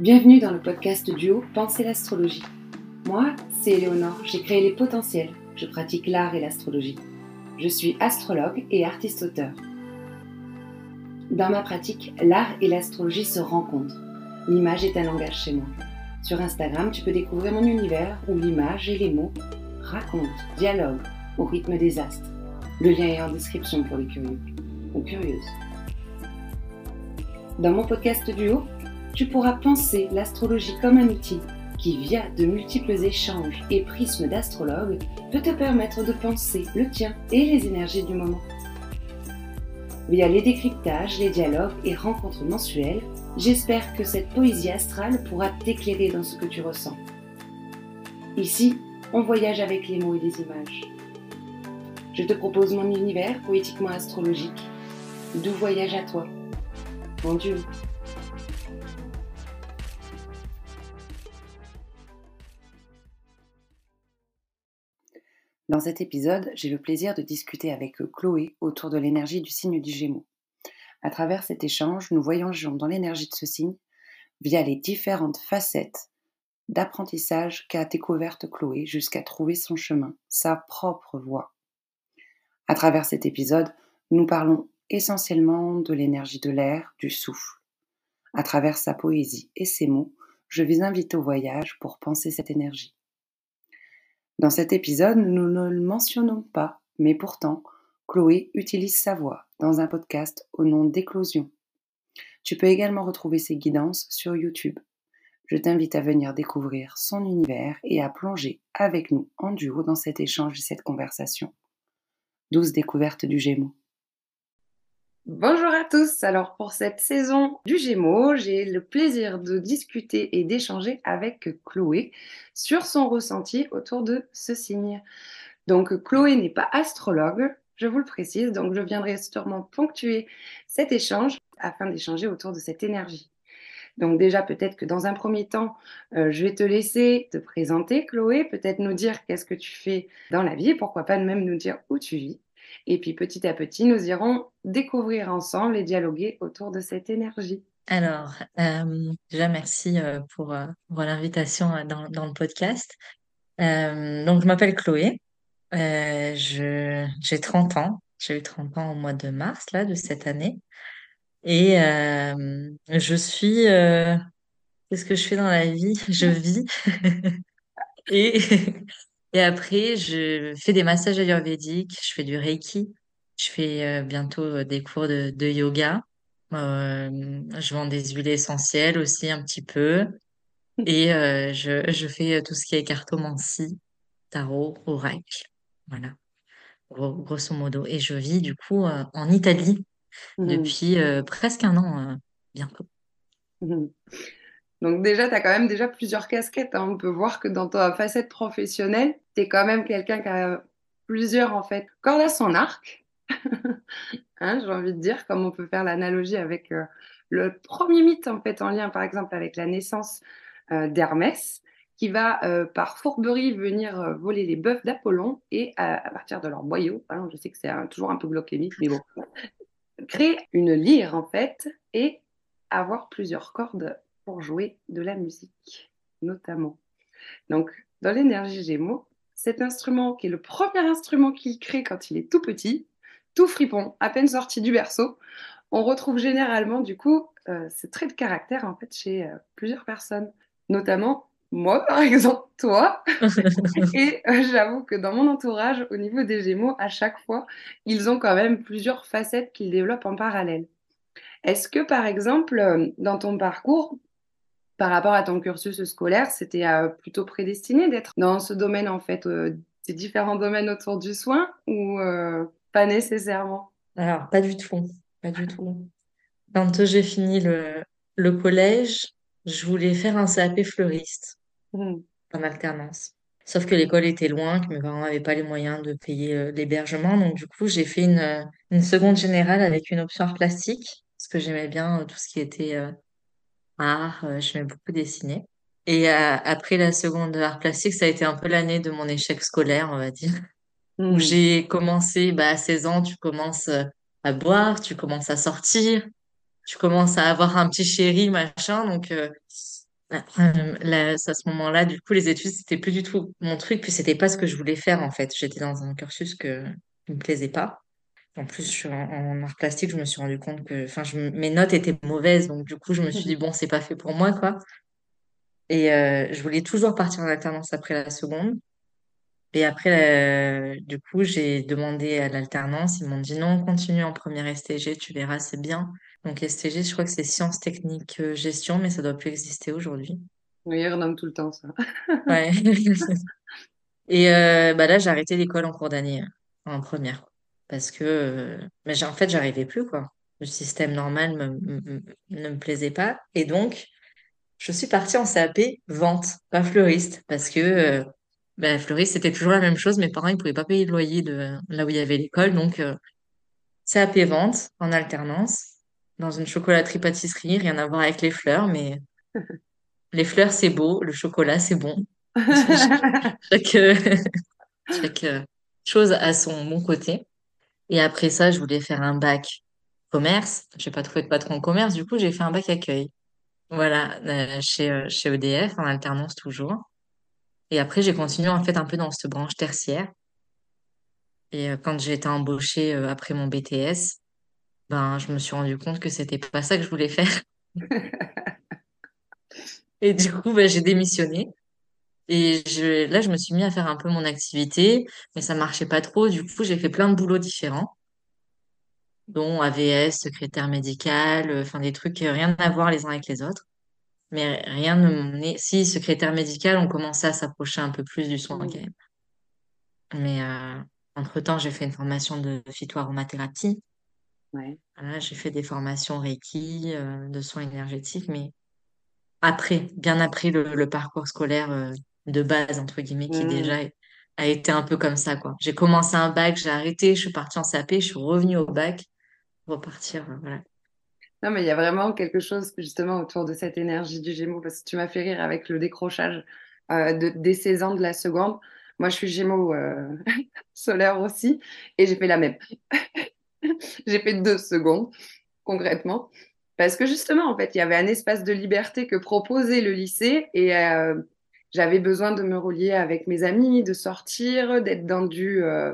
Bienvenue dans le podcast duo Penser l'astrologie. Moi, c'est Éléonore, j'ai créé les potentiels. Je pratique l'art et l'astrologie. Je suis astrologue et artiste-auteur. Dans ma pratique, l'art et l'astrologie se rencontrent. L'image est un langage chez moi. Sur Instagram, tu peux découvrir mon univers où l'image et les mots racontent, dialoguent au rythme des astres. Le lien est en description pour les curieux ou curieuses. Dans mon podcast duo, tu pourras penser l'astrologie comme un outil qui, via de multiples échanges et prismes d'astrologues, peut te permettre de penser le tien et les énergies du moment. Via les décryptages, les dialogues et rencontres mensuelles, j'espère que cette poésie astrale pourra t'éclairer dans ce que tu ressens. Ici, on voyage avec les mots et les images. Je te propose mon univers poétiquement astrologique. D'où voyage à toi. Bon Dieu. Dans cet épisode, j'ai le plaisir de discuter avec Chloé autour de l'énergie du signe du Gémeaux. À travers cet échange, nous voyageons dans l'énergie de ce signe via les différentes facettes d'apprentissage qu'a découverte Chloé jusqu'à trouver son chemin, sa propre voie. À travers cet épisode, nous parlons essentiellement de l'énergie de l'air, du souffle. À travers sa poésie et ses mots, je vais inviter au voyage pour penser cette énergie. Dans cet épisode, nous ne le mentionnons pas, mais pourtant, Chloé utilise sa voix dans un podcast au nom d'Éclosion. Tu peux également retrouver ses guidances sur YouTube. Je t'invite à venir découvrir son univers et à plonger avec nous en duo dans cet échange et cette conversation. Douce découverte du Gémeaux. Bonjour à tous. Alors pour cette saison du Gémeaux, j'ai le plaisir de discuter et d'échanger avec Chloé sur son ressenti autour de ce signe. Donc Chloé n'est pas astrologue, je vous le précise, donc je viendrai sûrement ponctuer cet échange afin d'échanger autour de cette énergie. Donc déjà, peut-être que dans un premier temps, euh, je vais te laisser te présenter, Chloé, peut-être nous dire qu'est-ce que tu fais dans la vie, pourquoi pas même nous dire où tu vis. Et puis petit à petit, nous irons découvrir ensemble et dialoguer autour de cette énergie. Alors, euh, déjà merci euh, pour, euh, pour l'invitation dans, le podcast. donc, je m'appelle Chloé, je, j'ai 30 ans, j'ai eu 30 ans au mois de mars là, de cette année. Et je suis... Qu'est-ce que je fais dans la vie? Je vis. et, et après, je fais des massages ayurvédiques, je fais du Reiki, je fais euh, bientôt euh, des cours de, de yoga. Euh, je vends des huiles essentielles aussi un petit peu. Et je, je fais tout ce qui est cartomancie, tarot, oracle. Voilà, grosso modo. Et je vis du coup en Italie mmh. depuis presque un an bientôt. Mmh. Donc déjà, tu as quand même déjà plusieurs casquettes. Hein. On peut voir que dans ta facette professionnelle, tu es quand même quelqu'un qui a plusieurs en fait cordes à son arc. hein, J'ai envie de dire, comme on peut faire l'analogie avec euh, le premier mythe en fait en lien par exemple avec la naissance euh, d'Hermès, qui va euh, par fourberie venir voler les bœufs d'Apollon et à, partir de leur boyau, hein, je sais que c'est toujours un peu glycémique, mais bon, créer une lyre en fait et avoir plusieurs cordes pour jouer de la musique, notamment. Donc, dans l'énergie Gémeaux, cet instrument qui est le premier instrument qu'il crée quand il est tout petit, tout fripon, à peine sorti du berceau, on retrouve généralement du coup euh, ce trait de caractère en fait chez euh, plusieurs personnes, notamment moi par exemple, toi. et euh, j'avoue que dans mon entourage, au niveau des Gémeaux, à chaque fois, ils ont quand même plusieurs facettes qu'ils développent en parallèle. Est-ce que par exemple, dans ton parcours, par rapport à ton cursus scolaire, c'était euh, plutôt prédestiné d'être dans ce domaine, en fait, euh, ces différents domaines autour du soin ou euh, pas nécessairement? Alors, pas du tout. Pas du tout. Quand j'ai fini le, le collège, je voulais faire un CAP fleuriste mmh. en alternance. Sauf que l'école était loin, que mes parents n'avaient pas les moyens de payer l'hébergement. Donc, du coup, j'ai fait une, une seconde générale avec une option plastique, parce que j'aimais bien tout ce qui était art, euh, je beaucoup dessiner. Et euh, après la seconde art plastique, ça a été un peu l'année de mon échec scolaire, on va dire. Où hmm. j'ai commencé, bah, à 16 ans, tu commences euh, à boire, tu commences à sortir, tu commences à avoir un petit chéri, machin. Donc, à ce moment-là, du coup, les études, c'était plus du tout mon truc, puis c'était pas ce que je voulais faire en fait. J'étais dans un cursus que, qui me plaisait pas. En plus, je suis en, en art plastique, je me suis rendu compte que, enfin, je, mes notes étaient mauvaises, donc du coup, je me suis dit bon, c'est pas fait pour moi, quoi. Et euh, je voulais toujours partir en alternance après la seconde. Et après, euh, du coup, j'ai demandé à l'alternance. Ils m'ont dit non, continue en première STG, tu verras, c'est bien. Donc STG, je crois que c'est sciences techniques euh, gestion, mais ça doit plus exister aujourd'hui. Oui, ils renomment tout le temps ça. Ouais. Et euh, bah là, j'ai arrêté l'école en cours d'année, euh, en première. Parce que, mais en fait, j'arrivais plus, quoi. Le système normal me, me- ne me plaisait pas. Et donc, je suis partie en CAP vente, pas fleuriste. Parce que euh, bah, fleuriste, c'était toujours la même chose. Mes parents, ils pouvaient pas payer le loyer de là où il y avait l'école. Donc, euh, CAP vente, en alternance, dans une chocolaterie pâtisserie, rien à voir avec les fleurs, mais les fleurs, c'est beau, le chocolat, c'est bon. Chaque, chaque euh, chose a son bon côté. Et après ça, je voulais faire un bac commerce. J'ai pas trouvé de patron en commerce, du coup, j'ai fait un bac accueil. Voilà, euh, chez, euh, chez EDF, en alternance toujours. Et après, j'ai continué en fait un peu dans cette branche tertiaire. Et euh, quand j'ai été embauchée euh, après mon BTS, ben, je me suis rendu compte que c'était pas ça que je voulais faire. Et du coup, ben, j'ai démissionné. Et je, là, je me suis mis à faire un peu mon activité, mais ça marchait pas trop. Du coup, j'ai fait plein de boulots différents. dont AVS, secrétaire médical, euh, enfin des trucs euh, rien à voir les uns avec les autres. Mais rien ne m'emmenait. Si, secrétaire médical, on commençait à s'approcher un peu plus du soin quand même. Mais euh, entre-temps, j'ai fait une formation de phytoaromathérapie. Ouais. Voilà, j'ai fait des formations Reiki, euh, de soins énergétiques, mais après, bien après le, le parcours scolaire euh, de base, entre guillemets, qui Mm. déjà a été un peu comme ça, quoi. J'ai commencé un bac, j'ai arrêté, je suis partie en CAP, je suis revenue au bac, repartir, euh, voilà. Non, mais il y a vraiment quelque chose justement autour de cette énergie du Gémeaux, parce que tu m'as fait rire avec le décrochage euh, de, des 16 ans de la seconde. Moi, je suis Gémeaux euh, solaire aussi, et j'ai fait la même. J'ai fait deux secondes, concrètement, parce que justement, en fait, il y avait un espace de liberté que proposait le lycée, et euh, j'avais besoin de me relier avec mes amis, de sortir, d'être dans du, euh,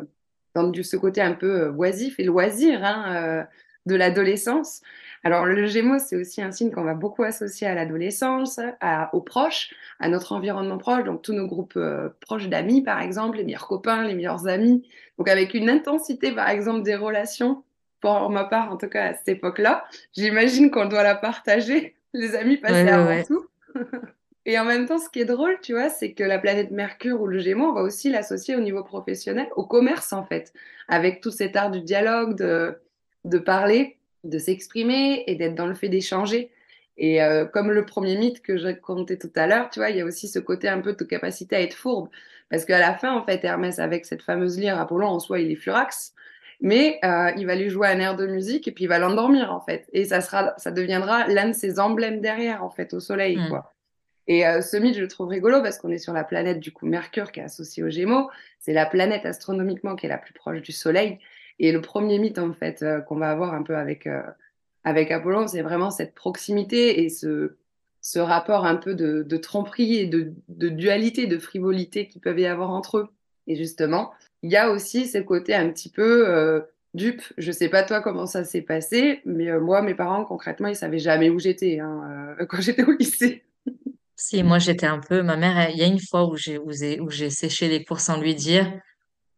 dans du ce côté un peu euh, oisif et loisir hein, euh, de l'adolescence. Alors, le Gémeaux, c'est aussi un signe qu'on va beaucoup associer à l'adolescence, à- aux proches, à notre environnement proche, donc tous nos groupes euh, proches d'amis, par exemple, les meilleurs copains, les meilleurs amis. Donc, avec une intensité, par exemple, des relations, pour ma part, en tout cas, à cette époque-là, j'imagine qu'on doit la partager. Les amis passaient ouais, avant ouais. tout. Et en même temps, ce qui est drôle, tu vois, c'est que la planète Mercure ou le Gémeaux, on va aussi l'associer au niveau professionnel, au commerce en fait, avec tout cet art du dialogue, de, de parler, de s'exprimer et d'être dans le fait d'échanger. Et euh, comme le premier mythe que j'ai raconté tout à l'heure, tu vois, il y a aussi ce côté un peu de capacité à être fourbe. Parce qu'à la fin, en fait, Hermès, avec cette fameuse lyre, Apollon, en soi, il est furax, mais euh, il va lui jouer un air de musique et puis il va l'endormir, en fait. Et ça, sera, ça deviendra l'un de ses emblèmes derrière, en fait, au soleil, Hmm. quoi. Et euh, ce mythe, je le trouve rigolo parce qu'on est sur la planète du coup Mercure qui est associée aux Gémeaux. C'est la planète astronomiquement qui est la plus proche du Soleil. Et le premier mythe en fait euh, qu'on va avoir un peu avec euh, avec Apollon, c'est vraiment cette proximité et ce ce rapport un peu de, tromperie et de, dualité, de frivolité qui peuvent y avoir entre eux. Et justement, il y a aussi ce côté un petit peu euh, dupe. Je sais pas toi comment ça s'est passé, mais moi, mes parents concrètement, ils savaient jamais où j'étais hein, quand j'étais au lycée. Si, moi j'étais un peu, ma mère, elle- il y a une fois où j'ai où j'ai où j'ai séché les cours sans lui dire,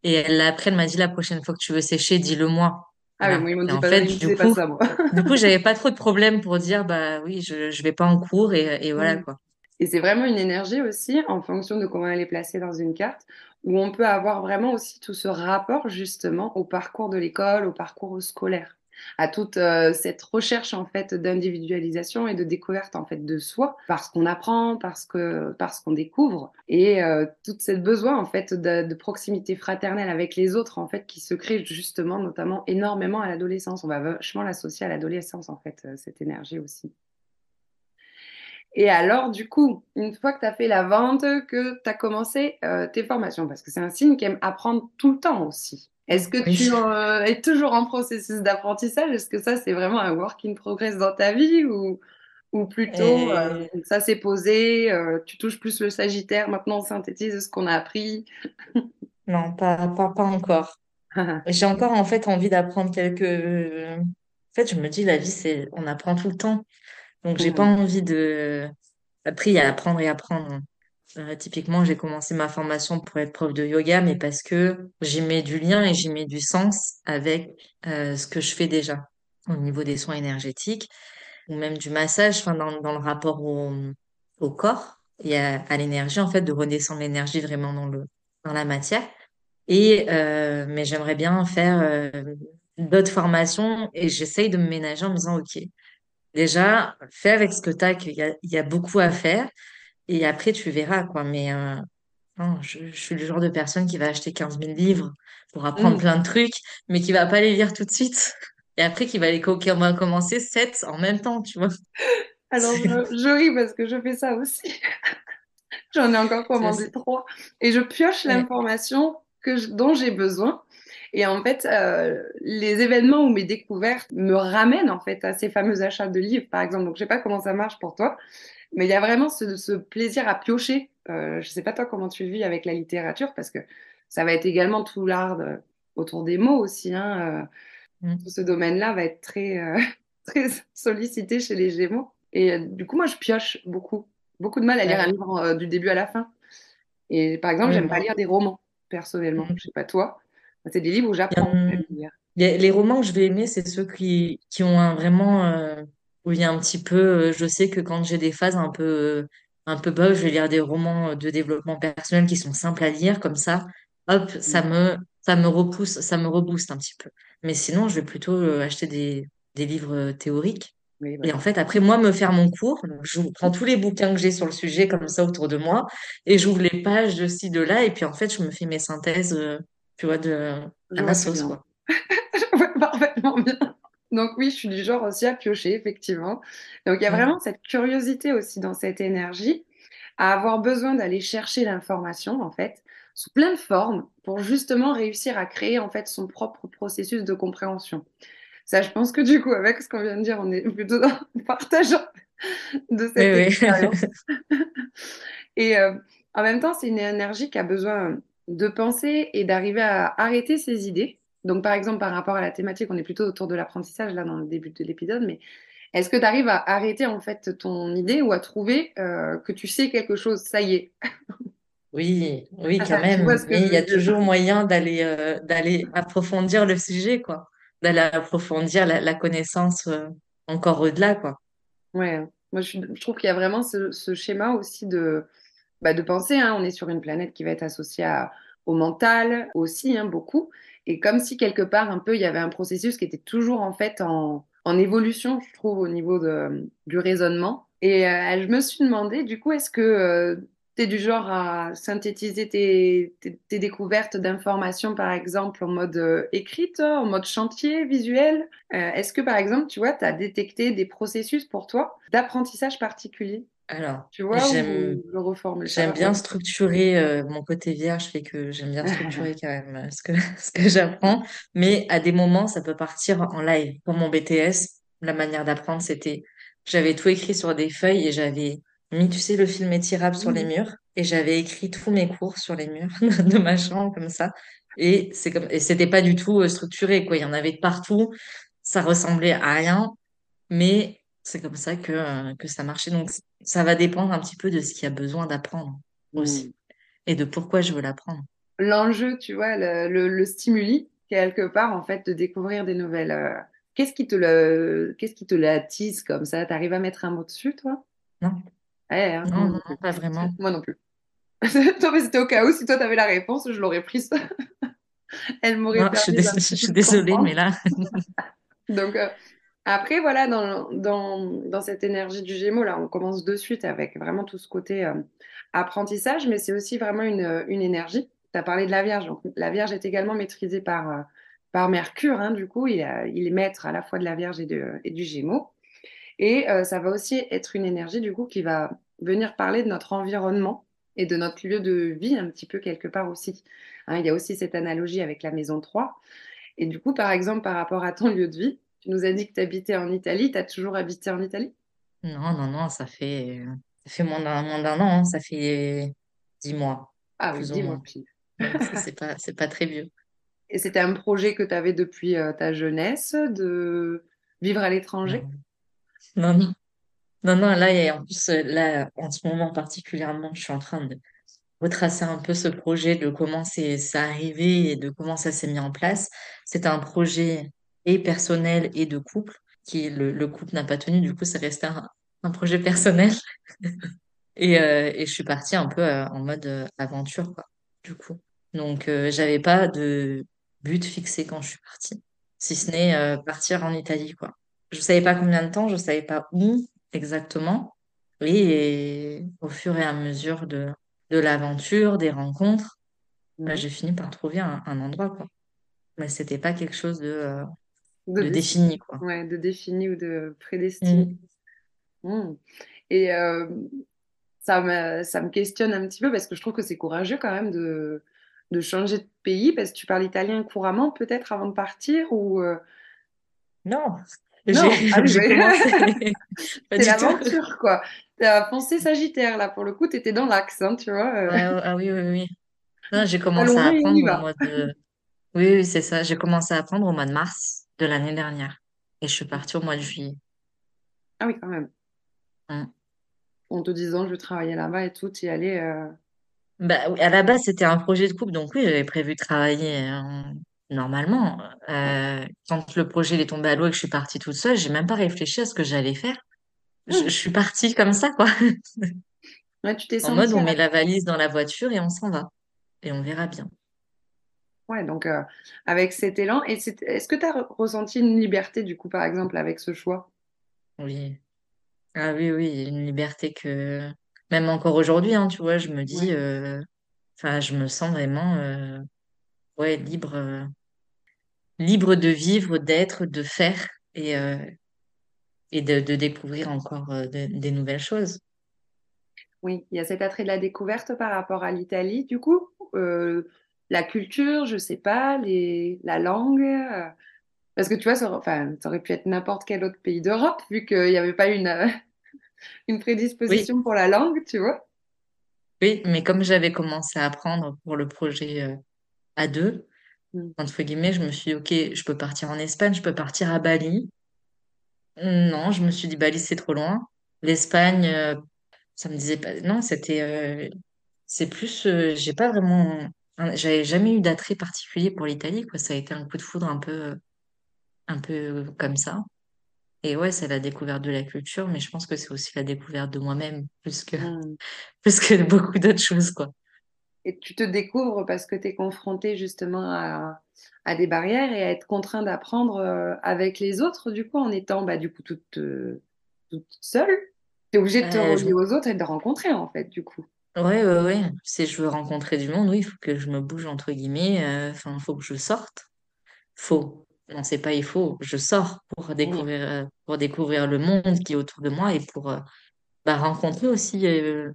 et elle, après elle m'a dit la prochaine fois que tu veux sécher, dis-le-moi. Ah oui, moi, Voilà. ils m'ont Et dit en pas, fait, ils me du disaient pas coup, ça, moi. du coup, j'avais pas trop de problème pour dire bah oui, je je vais pas en cours et et voilà Mm. quoi. Et c'est vraiment une énergie aussi, en fonction de comment elle est placée dans une carte, où on peut avoir vraiment aussi tout ce rapport justement au parcours de l'école, au parcours scolaire, à toute euh, cette recherche en fait d'individualisation et de découverte en fait de soi, parce qu'on apprend, parce que parce qu'on découvre, et euh, toute cette besoin en fait de, de proximité fraternelle avec les autres en fait qui se crée justement notamment énormément à l'adolescence. On va vachement l'associer à l'adolescence en fait, euh, cette énergie aussi. Et alors, du coup, une fois que tu as fait la vente, que tu as commencé euh, tes formations, parce que c'est un signe qui aime apprendre tout le temps aussi. Est-ce que Oui. tu euh, es toujours en processus d'apprentissage? Est-ce que ça, c'est vraiment un work in progress dans ta vie ou... Ou plutôt, euh, ça s'est posé, euh, tu touches plus le Sagittaire, maintenant on synthétise ce qu'on a appris? Non, pas, pas, pas encore. J'ai encore en fait envie d'apprendre quelques. En fait, je me dis, la vie, c'est, on apprend tout le temps. Donc, j'ai pas envie de. Après, il y a apprendre et apprendre. Euh, typiquement, j'ai commencé ma formation pour être prof de yoga, mais parce que j'y mets du lien et j'y mets du sens avec euh, ce que je fais déjà au niveau des soins énergétiques ou même du massage, enfin, dans, le rapport au, corps et à, l'énergie, en fait, de redescendre l'énergie vraiment dans la matière. Et, euh, mais j'aimerais bien faire d'autres formations et j'essaye de me ménager en me disant, OK, déjà, fais avec ce que tu as, qu'il y a beaucoup à faire et après, tu verras, quoi. Mais euh, non, je, je suis le genre de personne qui va acheter quinze mille livres pour apprendre Mhm. plein de trucs, mais qui va pas les lire tout de suite. Et après, qui va les co- qui va commencer sept en même temps, tu vois. Alors, je, je ris parce que je fais ça aussi. J'en ai encore commandé trois. Et je pioche ouais. l'information dont j'ai besoin. Et en fait, euh, les événements ou mes découvertes me ramènent en fait à ces fameux achats de livres, par exemple. Donc, je sais pas comment ça marche pour toi, mais il y a vraiment ce, ce plaisir à piocher. Euh, je sais pas toi comment tu le vis avec la littérature, parce que ça va être également tout l'art de- autour des mots aussi. Hein, euh, tout Mm. ce domaine-là va être très, euh, très sollicité chez les Gémeaux. Et euh, du coup, moi, je pioche beaucoup. Beaucoup de mal à lire un livre euh, du début à la fin. Et par exemple, Oui, j'aime pas lire des romans, personnellement. Mm. Je sais pas toi. C'est des livres où j'apprends à en- lire. Les, les romans que je vais aimer, c'est ceux qui, qui ont un vraiment, euh, où il y a un petit peu, euh, je sais que quand j'ai des phases un peu, euh, un peu bas, je vais lire des romans de développement personnel qui sont simples à lire, comme ça, hop, ça Mm. me, ça me repousse, ça me rebooste un petit peu. Mais sinon, je vais plutôt euh, acheter des, des livres euh, théoriques. Oui, Et en fait, après, moi, me faire mon cours, donc je prends tous les bouquins que j'ai sur le sujet, comme ça, autour de moi, et j'ouvre les pages de ci, de là, et puis en fait, je me fais mes synthèses, euh, tu vois, de, à ma sauce, bien. quoi. Je vois parfaitement bien. Donc oui, je suis du genre aussi à piocher, effectivement. Donc il y a Mm. vraiment cette curiosité aussi dans cette énergie, à avoir besoin d'aller chercher l'information, en fait, sous plein de formes, pour justement réussir à créer, en fait, son propre processus de compréhension. Ça, je pense que du coup, avec ce qu'on vient de dire, on est plutôt dans le partage de cette expérience. Et euh, en même temps, c'est une énergie qui a besoin de penser et d'arriver à arrêter ses idées. Donc, par exemple, par rapport à la thématique, on est plutôt autour de l'apprentissage là dans le début de l'épisode, mais est-ce que tu arrives à arrêter en fait ton idée ou à trouver euh, que tu sais quelque chose, ça y est, Oui, oui, quand tu vois même. Mais il y a toujours moyen d'aller euh, d'aller approfondir le sujet, quoi. D'aller approfondir la, la connaissance euh, encore au-delà, quoi. Ouais, moi je, trouve qu'il y a vraiment ce, ce schéma aussi de, bah, de penser, hein, on est sur une planète qui va être associée à- au mental aussi, hein, beaucoup, et comme si quelque part un peu il y avait un processus qui était toujours en fait en, évolution, je trouve, au niveau du raisonnement. Et euh, je me suis demandé, du coup, est-ce que tu es du genre à synthétiser tes découvertes d'informations, par exemple, en mode euh, écrite, en mode chantier, visuel? Euh, est-ce que, par exemple, tu vois, tu as détecté des processus pour toi d'apprentissage particulier? Alors, Tu vois, j'aime bien structurer euh, mon côté vierge, fait que j'aime bien structurer quand même euh, ce que ce que j'apprends. Mais à des moments, ça peut partir en live. Pour mon BTS, la manière d'apprendre, c'était j'avais tout écrit sur des feuilles et j'avais mis, tu sais, le film étirable sur les Mhm. murs et j'avais écrit tous mes cours sur les murs de ma chambre comme ça. Et c'est comme et c'était pas du tout euh, structuré quoi. Il y en avait partout. Ça ressemblait à rien. Mais c'est comme ça que, euh, que ça marchait. Donc, ça va dépendre un petit peu de ce qu'il y a besoin d'apprendre aussi Mhm. et de pourquoi je veux l'apprendre. L'enjeu, tu vois, le, le, le stimuli, quelque part, en fait, de découvrir des nouvelles. euh, Qu'est-ce qui te le, qu'est-ce qui te l'attise comme ça? T'arrives à mettre un mot dessus, toi? Non, Ouais, hein, non, non, pas vraiment. Moi non plus. Toi, mais c'était au cas où, si toi, t'avais la réponse, je l'aurais prise. Elle m'aurait Non, je suis, permis dés- je suis désolée, mais là, Donc, euh, après, voilà, dans, dans, cette énergie du Gémeaux, là, on commence de suite avec vraiment tout ce côté euh, apprentissage, mais c'est aussi vraiment une, une énergie. Tu as parlé de la Vierge. Donc, la Vierge est également maîtrisée par, euh, par Mercure, hein, du coup, il, est maître à la fois de la Vierge et, de, et du Gémeaux. Et euh, ça va aussi être une énergie, du coup, qui va venir parler de notre environnement et de notre lieu de vie, un petit peu quelque part aussi. Hein, il y a aussi cette analogie avec la maison 3. Et du coup, par exemple, par rapport à ton lieu de vie, tu nous as dit que tu habitais en Italie. Tu as toujours habité en Italie? Non, non, non, ça fait, ça fait moins d'un, an, hein, ça fait dix mois, Ah oui, pile. Donc, ça, c'est pas, pas très vieux. Et c'était un projet que tu avais depuis euh, ta jeunesse de vivre à l'étranger? Non, non, non. Non, là, et en plus, euh, là, en ce moment particulièrement, je suis en train de retracer un peu ce projet de comment c'est c'est arrivé et de comment ça s'est mis en place. C'est un projet et personnel et de couple, qui le, le couple n'a pas tenu, du coup, c'est resté un, un projet personnel. Et, euh, et je suis partie un peu euh, en mode euh, aventure, quoi, du coup. Donc, j'avais pas de but fixé quand je suis partie, si ce n'est partir en Italie, quoi. Je savais pas combien de temps, je savais pas où exactement. Et, au fur et à mesure de, de l'aventure, des rencontres, bah, j'ai fini par trouver un, un endroit, quoi. Mais c'était pas quelque chose de, euh, De de défini, quoi. Ouais, de défini ou de prédestiné. Mm. Hmm. Et euh, ça me, ça me questionne un petit peu parce que je trouve que c'est courageux quand même de, de changer de pays parce que tu parles italien couramment peut-être avant de partir ou euh, Non, non, ah commencé c'est l'aventure quoi. T'as foncé Sagittaire là pour le coup, t'étais dans l'axe, hein, tu vois. euh, Ah, ah oui, oui, oui. Non, j'ai commencé à apprendre au mois de... Oui, oui, c'est ça. J'ai commencé à apprendre au mois de mars de l'année dernière. Et je suis partie au mois de juillet. Ah oui, quand même. Mm. En te disant je vais travailler là-bas et tout, y aller. euh, Bah, oui, à la base, c'était un projet de couple, donc oui, j'avais prévu de travailler euh, normalement. Euh, quand le projet est tombé à l'eau et que je suis partie toute seule, j'ai même pas réfléchi à ce que j'allais faire. Je, je hmm. suis partie comme ça, quoi. Ouais, tu t'es En mode, on met la valise dans la voiture et on s'en va. Et on verra bien. Ouais, donc euh, avec cet élan. Et c'est- est-ce que tu as ressenti une liberté du coup, par exemple, avec ce choix? Oui. Ah oui, oui, une liberté que même encore aujourd'hui, hein, tu vois, je me dis, euh, enfin, je me sens vraiment, euh, ouais, libre, euh, libre de vivre, d'être, de faire et et de, de découvrir encore de- des nouvelles choses. Oui, il y a cet attrait de la découverte par rapport à l'Italie, du coup. La culture, je sais pas, les... la langue. euh, Parce que tu vois, ça aurait... Enfin, ça aurait pu être n'importe quel autre pays d'Europe, vu qu'il n'y avait pas une, euh, une Oui, prédisposition pour la langue, tu vois. oui, mais comme j'avais commencé à apprendre pour le projet euh, à deux, Mm. entre guillemets, je me suis dit, ok, je peux partir en Espagne, je peux partir à Bali. Non, je me suis dit, Bali, c'est trop loin. L'Espagne, euh, ça me disait pas. Non, c'était. euh, C'est plus. j'ai pas vraiment. Un- J'avais jamais eu d'attrait particulier pour l'Italie, quoi. Ça a été un coup de foudre un peu, un peu comme ça. Et ouais, c'est la découverte de la culture, mais je pense que c'est aussi la découverte de moi-même, plus que, Mm. plus que beaucoup d'autres choses, quoi. Et tu te découvres parce que tu es confronté justement à, à des barrières et à être contraint d'apprendre euh, avec les autres, du coup, en étant bah, du coup toute, euh, toute seule. Tu es obligé de te Euh, je... relier aux autres et de rencontrer, en fait, du coup. Ouais, ouais, ouais. Si je veux rencontrer du monde, oui, il faut que je me bouge, entre guillemets. euh, Enfin, il faut que je sorte. Faut. Non, c'est pas il faut. Je sors pour découvrir, euh, pour découvrir le monde qui est autour de moi et pour euh, bah, rencontrer aussi euh,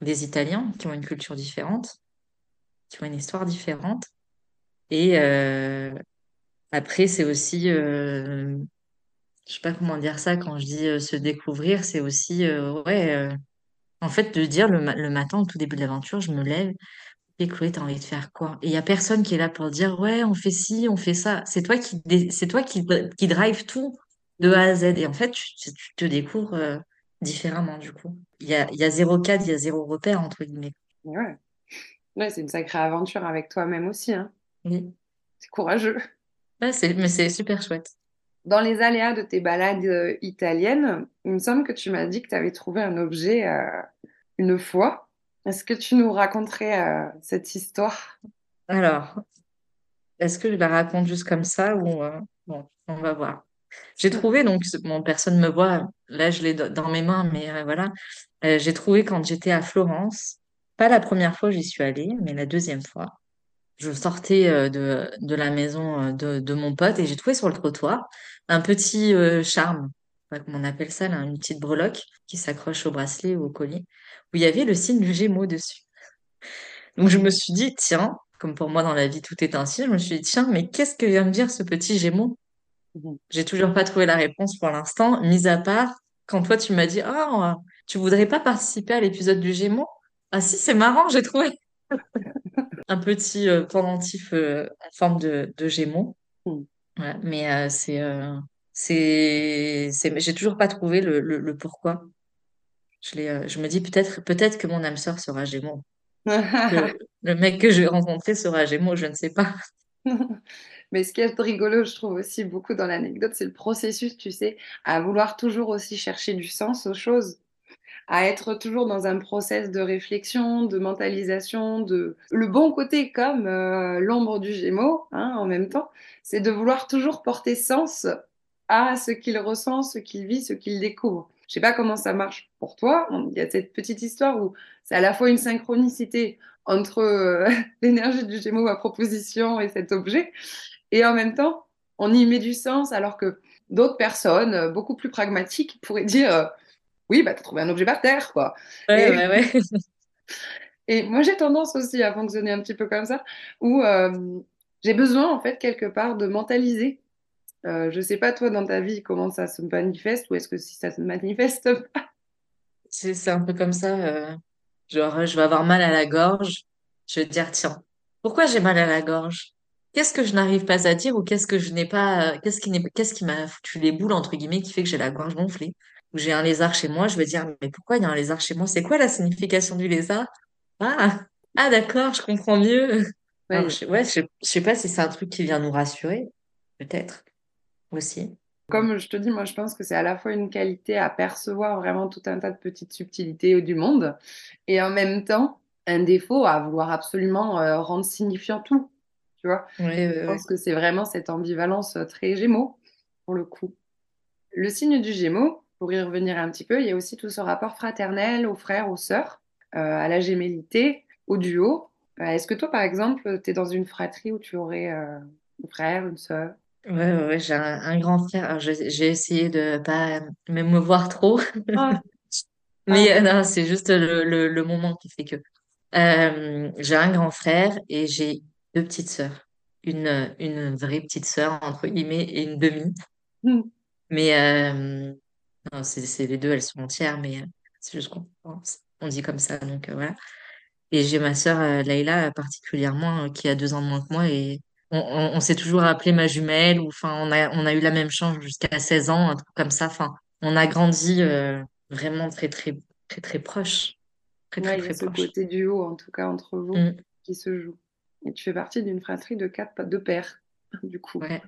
des Italiens qui ont une culture différente, qui ont une histoire différente. Et euh, après, c'est aussi, euh, je sais pas comment dire ça quand je dis se découvrir, c'est aussi, euh, ouais, euh, en fait, de dire le, ma- le matin, au tout début de l'aventure, je me lève et Chloé, t'as envie de faire quoi? Et il y a personne qui est là pour dire, ouais, on fait ci, on fait ça. C'est toi qui, dé- c'est toi qui, qui drive tout de. A à Z. Et en fait, tu, tu tu te découvres euh, différemment, du coup. Il y a, il y a zéro cadre, il y a zéro repère, entre guillemets. Ouais. Ouais, c'est une sacrée aventure avec toi-même aussi, hein. Oui. C'est courageux. Ouais, c'est, mais c'est super chouette. Dans les aléas de tes balades euh, italiennes, il me semble que tu m'as dit que tu avais trouvé un objet euh, une fois. Est-ce que tu nous raconterais euh, cette histoire? Alors, est-ce que je la raconte juste comme ça ou bon, on va voir. J'ai trouvé donc bon, personne me voit. Là, je l'ai dans mes mains, mais voilà. J'ai trouvé quand j'étais à Florence. Pas la première fois j'y suis allée, mais la deuxième fois. Je sortais euh, de, de la maison euh, de, de mon pote et j'ai trouvé sur le trottoir un petit euh, charme, je sais pas comment on appelle ça, là, une petite breloque qui s'accroche au bracelet ou au collier, où il y avait le signe du Gémeaux dessus. Donc je me suis dit, tiens, comme pour moi dans la vie tout est un signe, je me suis dit, tiens, mais qu'est-ce que vient me dire ce petit Gémeaux? Mhm. J'ai toujours pas trouvé la réponse pour l'instant, mis à part quand toi tu m'as dit, oh, tu voudrais pas participer à l'épisode du Gémeaux? Ah si, c'est marrant, j'ai trouvé un petit euh, pendentif euh, en forme de, de Gémeaux. Hmm. Ouais, mais euh, c'est, euh, c'est, c'est, j'ai toujours pas trouvé le, le, le pourquoi. Je l'ai, je me dis peut-être, peut-être que mon âme sœur sera Gémeaux. Le, le mec que je vais rencontrer sera Gémeaux, je ne sais pas. Mais ce qui est rigolo, je trouve aussi beaucoup dans l'anecdote, c'est le processus, tu sais, à vouloir toujours aussi chercher du sens aux choses, à être toujours dans un process de réflexion, de mentalisation, de le bon côté comme euh, l'ombre du Gémeaux, hein, en même temps, c'est de vouloir toujours porter sens à ce qu'il ressent, ce qu'il vit, ce qu'il découvre. Je sais pas comment ça marche pour toi. Il y a cette petite histoire où c'est à la fois une synchronicité entre euh, l'énergie du Gémeaux, ma proposition et cet objet, et en même temps, on y met du sens, alors que d'autres personnes, euh, beaucoup plus pragmatiques, pourraient dire Oui, bah, tu as trouvé un objet par terre, quoi. Ouais, Et, ouais, ouais. et moi, j'ai tendance aussi à fonctionner un petit peu comme ça, où euh, j'ai besoin, en fait, quelque part, de mentaliser. Euh, je sais pas, toi, dans ta vie, comment ça se manifeste, ou est-ce que si ça se manifeste C'est, c'est un peu comme ça. euh, genre, je vais avoir mal à la gorge. Je vais te dire, tiens, pourquoi j'ai mal à la gorge? Qu'est-ce que je n'arrive pas à dire ou qu'est-ce que je n'ai pas, qu'est-ce qui n'est, qu'est-ce qui m'a foutu les boules, entre guillemets, qui fait que j'ai la gorge gonflée? Ou j'ai un lézard chez moi, je vais dire, mais pourquoi il y a un lézard chez moi? C'est quoi la signification du lézard? Ah, ah, d'accord, je comprends mieux. Alors, Ouais, je, ouais, je, je sais pas si c'est un truc qui vient nous rassurer. Peut-être aussi. Comme je te dis, moi, je pense que c'est à la fois une qualité à percevoir vraiment tout un tas de petites subtilités du monde, et en même temps, un défaut à vouloir absolument euh, rendre signifiant tout. Tu vois? Je pense que c'est vraiment cette ambivalence euh, très Gémeaux, pour le coup. Le signe du Gémeaux, pour y revenir un petit peu, il y a aussi tout ce rapport fraternel aux frères, aux sœurs, euh, à la gémellité, au duo. Euh, est-ce que toi, par exemple, tu es dans une fratrie où tu aurais euh, un frère, une sœur? Ouais, ouais, ouais, j'ai un, un grand frère. J'ai essayé de pas m'émouvoir trop, Ah, mais non, c'est juste le, le, le moment qui fait que. J'ai un grand frère et j'ai deux petites sœurs. Une, une vraie petite sœur, entre guillemets, et une demi. hmm, Mais non, c'est c'est les deux, elles sont entières, mais euh, c'est juste qu'on on dit comme ça. Donc euh, voilà. Et j'ai ma sœur euh, Layla euh, particulièrement qui a deux ans de moins que moi et on, on, on s'est toujours appelé ma jumelle ou enfin on a on a eu la même chance jusqu'à 16 ans, un truc comme ça. Enfin, on a grandi vraiment très très très très proche, très très Ouais, il y a très ce proche. côté duo, en tout cas, entre vous, Mm, qui se joue. Et tu fais partie d'une fratrie de quatre, de pères, du coup. ouais.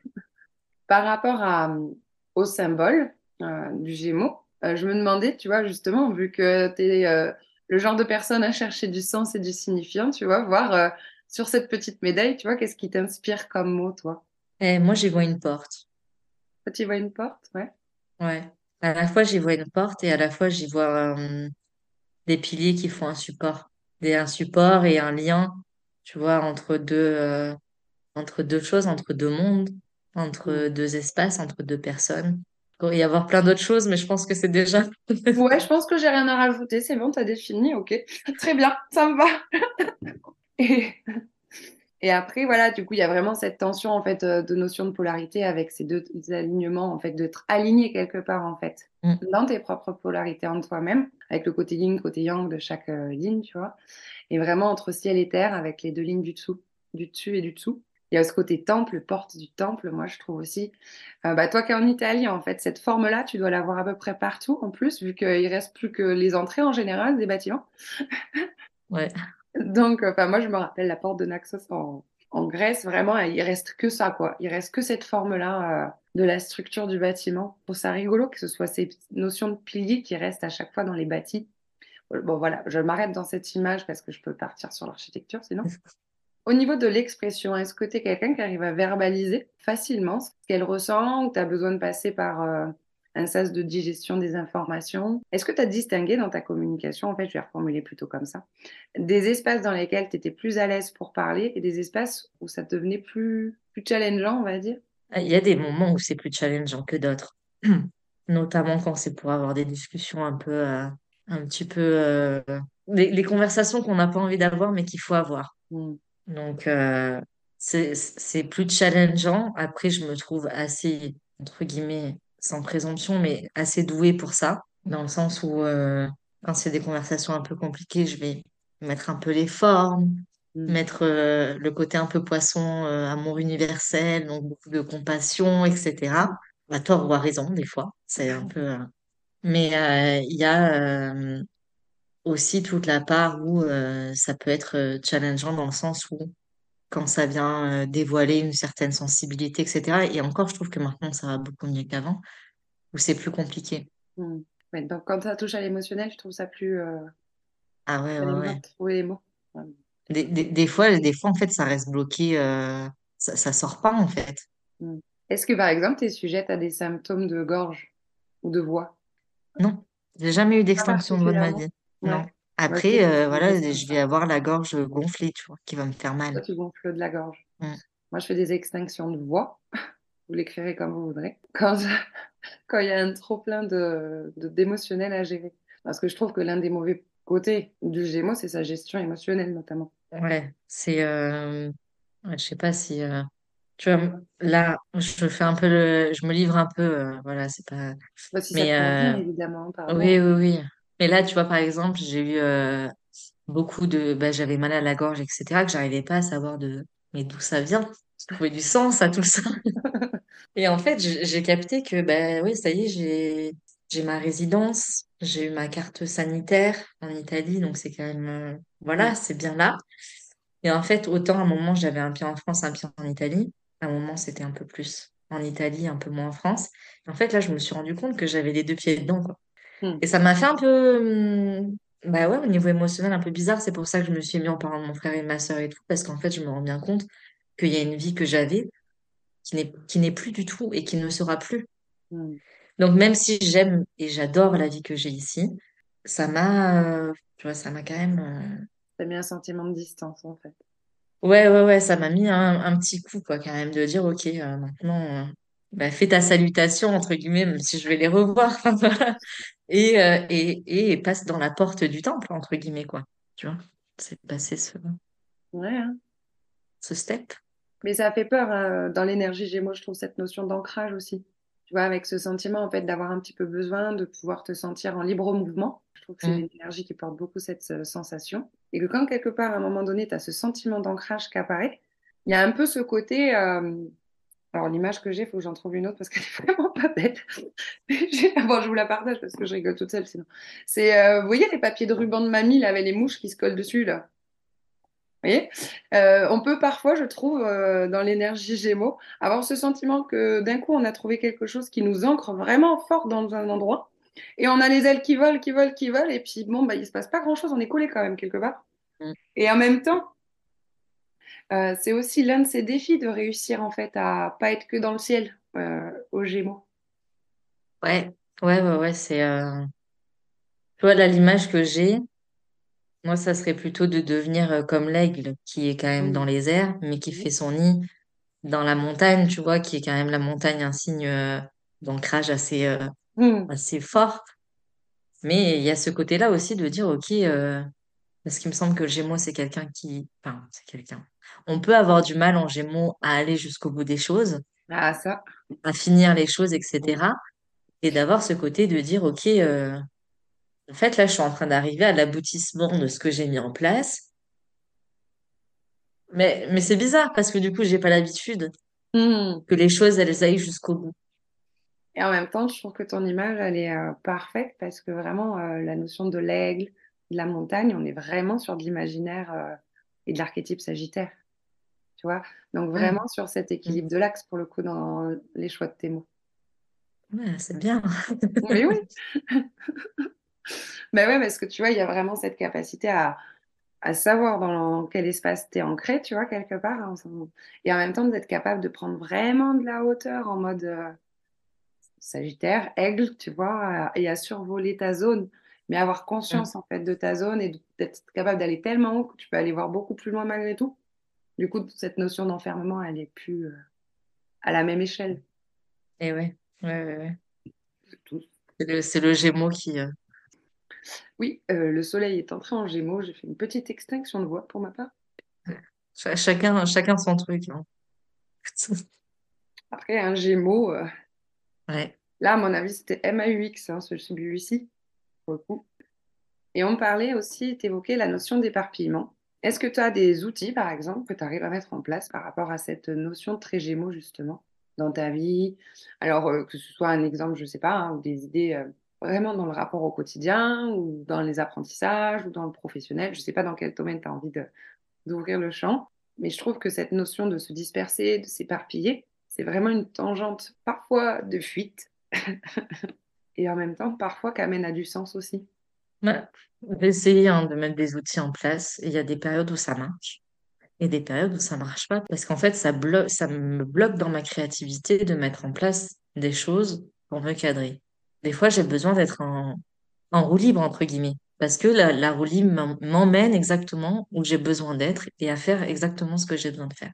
Par rapport à, au symbole du Gémeaux, euh, je me demandais, tu vois, justement, vu que tu es le genre de personne à chercher du sens et du signifiant, tu vois, voir euh, sur cette petite médaille, tu vois, qu'est-ce qui t'inspire comme mot, toi? Et moi j'y vois une porte. Toi, tu vois une porte, ouais. Ouais. À la fois j'y vois une porte et à la fois j'y vois euh, des piliers qui font un support, des un support et un lien, tu vois, entre deux euh, entre deux choses, entre deux mondes, Mm. entre deux espaces, entre deux personnes. Il pourrait y avoir plein d'autres choses, mais je pense que c'est déjà. Ouais, je pense que j'ai rien à rajouter, c'est bon, t'as défini, ok. Très bien, ça me va. Et, Et après, voilà, du coup, il y a vraiment cette tension en fait euh, de notion de polarité avec ces deux alignements en fait, d'être aligné quelque part en fait Mm. dans tes propres polarités en toi-même, avec le côté yin, côté yang de chaque euh, ligne, tu vois, et vraiment entre ciel et terre avec les deux lignes du dessous, du dessus et du dessous. Il y a ce côté temple, porte du temple, moi je trouve aussi. Euh, bah, toi qui es en Italie, en fait, cette forme-là, tu dois l'avoir à peu près partout en plus, vu qu'il reste plus que les entrées en général des bâtiments. Ouais. Donc, enfin, moi, je me rappelle la porte de Naxos en, en Grèce, vraiment, il reste que ça, quoi. Il reste que cette forme-là euh, de la structure du bâtiment. Je trouve ça rigolo que ce soit ces notions de piliers qui restent à chaque fois dans les bâtis. Bon, voilà, je m'arrête dans cette image parce que je peux partir sur l'architecture sinon. Au niveau de l'expression, est-ce que tu es quelqu'un qui arrive à verbaliser facilement ce qu'elle ressent ou tu as besoin de passer par euh, un sas de digestion des informations? Est-ce que tu as distingué dans ta communication, en fait, je vais reformuler plutôt comme ça, des espaces dans lesquels tu étais plus à l'aise pour parler et des espaces où ça devenait plus, plus challengeant, on va dire? Il y a des moments où c'est plus challengeant que d'autres, notamment quand c'est pour avoir des discussions un peu, euh, un petit peu, euh, les, les conversations qu'on n'a pas envie d'avoir, mais qu'il faut avoir. Mm. Donc, euh, c'est, plus challengeant. Après, je me trouve assez, entre guillemets, sans présomption, mais assez douée pour ça. dans le sens où euh, quand c'est des conversations un peu compliquées, je vais mettre un peu les formes, Mm. mettre euh, le côté un peu poisson, euh, amour universel, donc beaucoup de compassion, etc. À tort ou à raison, des fois. C'est un peu. euh, Mais euh, il y a euh, aussi toute la part où euh, ça peut être euh, challengeant dans le sens où quand ça vient euh, dévoiler une certaine sensibilité, etc. Et encore, je trouve que maintenant, ça va beaucoup mieux qu'avant, où c'est plus compliqué. Mm. Ouais, donc quand ça touche à l'émotionnel, je trouve ça plus... euh, Ah ouais, ouais, ouais. trouver les mots. Ouais. Des, des, des fois, des fois, en fait, ça reste bloqué, euh, ça, ça sort pas, en fait. Mm. Est-ce que par exemple, tu es sujette à des symptômes de gorge ou de voix? Non, j'ai jamais eu d'extinction de voix de ma vie. Non. Après, euh, voilà, je vais avoir la gorge gonflée, tu vois, qui va me faire mal. Toi, tu gonfles de la gorge. Mm. Moi, je fais des extinctions de voix. Vous l'écrirez comme vous voudrez. Quand je- quand il y a un trop plein de, d'émotionnel à gérer. Parce que je trouve que l'un des mauvais côtés du Gémeaux, c'est sa gestion émotionnelle, notamment. Ouais, c'est, euh, ouais, je sais pas si, euh, tu vois, là, je fais un peu le, je me livre un peu, euh, voilà, c'est pas, Bah, si ça te mais convient, évidemment, pardon. oui, oui, oui. Mais là, tu vois, par exemple, j'ai eu euh, beaucoup de, bah, j'avais mal à la gorge, etc., que j'arrivais pas à savoir de, mais d'où ça vient. Je trouvais du sens à tout ça. Et en fait, j'ai capté que, bah oui, ça y est, j'ai, j'ai ma résidence, j'ai eu ma carte sanitaire en Italie, donc c'est quand même, euh, voilà, c'est bien là. Et en fait, autant à un moment, j'avais un pied en France, un pied en Italie. À un moment, c'était un peu plus en Italie, un peu moins en France. Et en fait, là, je me suis rendu compte que j'avais les deux pieds dedans, quoi. Mm. Et ça m'a fait un peu, hum, bah ouais, au niveau émotionnel, un peu bizarre. C'est pour ça que je me suis mis en parlant de mon frère et de ma sœur et tout, parce qu'en fait, je me rends bien compte qu'il y a une vie que j'avais qui n'est, plus du tout et qui ne sera plus. Mm. Donc, même si j'aime et j'adore la vie que j'ai ici, ça m'a, euh, tu vois, ça m'a quand même, euh, T'as mis un sentiment de distance, en fait. Ouais, ouais, ouais, ça m'a mis un, un petit coup, quoi, quand même, de dire, OK, euh, maintenant, euh, bah, fais ta salutation, entre guillemets, même si je vais les revoir, voilà. et, euh, et, et passe dans la porte du temple, entre guillemets, quoi. Tu vois, c'est passer ce, Ouais, hein. ce step. Mais ça fait peur, hein, dans l'énergie Gémeaux, je trouve cette notion d'ancrage aussi. Tu vois, avec ce sentiment, en fait, d'avoir un petit peu besoin de pouvoir te sentir en libre mouvement. Je trouve que c'est Mm. une énergie qui porte beaucoup cette euh, sensation. Et que quand quelque part, à un moment donné, tu as ce sentiment d'ancrage qui apparaît, il y a un peu ce côté... euh, Alors, l'image que j'ai, il faut que j'en trouve une autre parce qu'elle est vraiment pas bête. Bon, je vous la partage parce que je rigole toute seule sinon. C'est, euh, vous voyez les papiers de ruban de mamie, là, avec les mouches qui se collent dessus, là? Vous voyez? Euh, on peut parfois, je trouve, euh, dans l'énergie Gémeaux, avoir ce sentiment que d'un coup, on a trouvé quelque chose qui nous ancre vraiment fort dans un endroit. Et on a les ailes qui volent, qui volent, qui volent. Et puis, bon, bah, il se passe pas grand-chose. On est collé quand même quelque part. Mm. Et en même temps, euh, c'est aussi l'un de ces défis de réussir en fait à pas être que dans le ciel euh, aux Gémeaux. Ouais, ouais, ouais, ouais, c'est, euh, tu vois, là, l'image que j'ai, moi, ça serait plutôt de devenir euh, comme l'aigle, qui est quand même dans les airs, mais qui fait son nid dans la montagne, tu vois, qui est quand même la montagne un signe d'ancrage assez, euh, Mm. assez fort. Mais il y a ce côté-là aussi de dire, OK, parce qu'il me semble que le Gémeaux, c'est quelqu'un qui... Enfin, c'est quelqu'un. On peut avoir du mal en Gémeaux à aller jusqu'au bout des choses, Ah, ça. à finir les choses, etc. Et d'avoir ce côté de dire, OK, euh, en fait, là, je suis en train d'arriver à l'aboutissement de ce que j'ai mis en place. Mais, mais c'est bizarre parce que du coup, j'ai pas l'habitude Mm. que les choses, elles aillent jusqu'au bout. Et en même temps, je trouve que ton image, elle est euh, parfaite parce que vraiment, euh, la notion de l'aigle, de la montagne, on est vraiment sur de l'imaginaire euh, et de l'archétype sagittaire, tu vois. Donc Ah, vraiment sur cet mm. équilibre de l'axe pour le coup dans les choix de tes mots. Ouais, c'est bien. Oui, oui. Ben ouais, parce que tu vois, il y a vraiment cette capacité à, à savoir dans quel espace tu es ancré, tu vois, quelque part. hein, et en même temps, d'être capable de prendre vraiment de la hauteur en mode euh, Sagittaire, aigle, tu vois, à- et à survoler ta zone, mais avoir Mm. conscience en fait de ta zone et d'être capable d'aller tellement haut que tu peux aller voir beaucoup plus loin malgré tout. Du coup, cette notion d'enfermement, elle est plus euh, à la même échelle. Et ouais, ouais, ouais, ouais. C'est le, le Gémeaux qui... euh, Oui, euh, le soleil est entré en Gémeaux. J'ai fait une petite extinction de voix pour ma part. ch- chacun, chacun son truc. hein. Après, un Gémeaux, Ouais. là, à mon avis, c'était MAUX, hein, celui-ci. beaucoup. Et on parlait aussi, tu évoquais la notion d'éparpillement. Est-ce que tu as des outils, par exemple, que tu arrives à mettre en place par rapport à cette notion de très gémeaux, justement, dans ta vie? Alors, euh, que ce soit un exemple, je ne sais pas, hein, ou des idées euh, vraiment dans le rapport au quotidien, ou dans les apprentissages, ou dans le professionnel. Je ne sais pas dans quel domaine tu as envie d'ouvrir le champ, mais je trouve que cette notion de se disperser, de s'éparpiller, c'est vraiment une tangente parfois de fuite, et en même temps, parfois, qui amène à du sens aussi. J'ai essayé hein, de mettre des outils en place. Il y a des périodes où ça marche et des périodes où ça marche pas parce qu'en fait, ça bloque, ça me bloque dans ma créativité de mettre en place des choses pour me cadrer. Des fois, j'ai besoin d'être en, en roue libre, entre guillemets, parce que la, la roue libre m'emmène exactement où j'ai besoin d'être et à faire exactement ce que j'ai besoin de faire.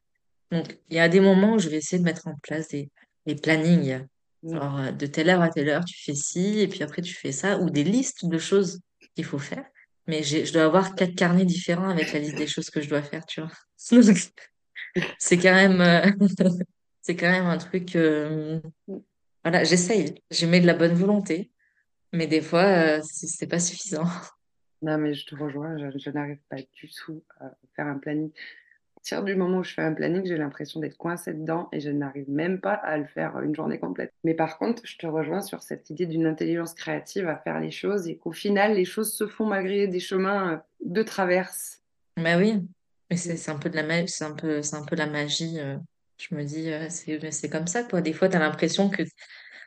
Donc, il y a des moments où je vais essayer de mettre en place des, des plannings. Mm. Genre, euh, de telle heure à telle heure, tu fais ci, et puis après, tu fais ça, ou des listes de choses qu'il faut faire. Mais je dois avoir quatre carnets différents avec la liste des choses que je dois faire, tu vois. C'est quand même, euh, c'est quand même un truc, euh, voilà, j'essaye. Je mets de la bonne volonté, mais des fois, euh, c'est pas suffisant. Non, mais je te rejoins, je, je n'arrive pas du tout à faire un planning. Partir du moment où je fais un planning, j'ai l'impression d'être coincée dedans et je n'arrive même pas à le faire une journée complète. Mais par contre, je te rejoins sur cette idée d'une intelligence créative à faire les choses et qu'au final, les choses se font malgré des chemins euh, de traverse. Bah oui, mais c'est un peu de la magie, c'est un peu, c'est un peu la magie. euh. Je me dis, euh, c'est comme ça, quoi. Des fois, tu as l'impression que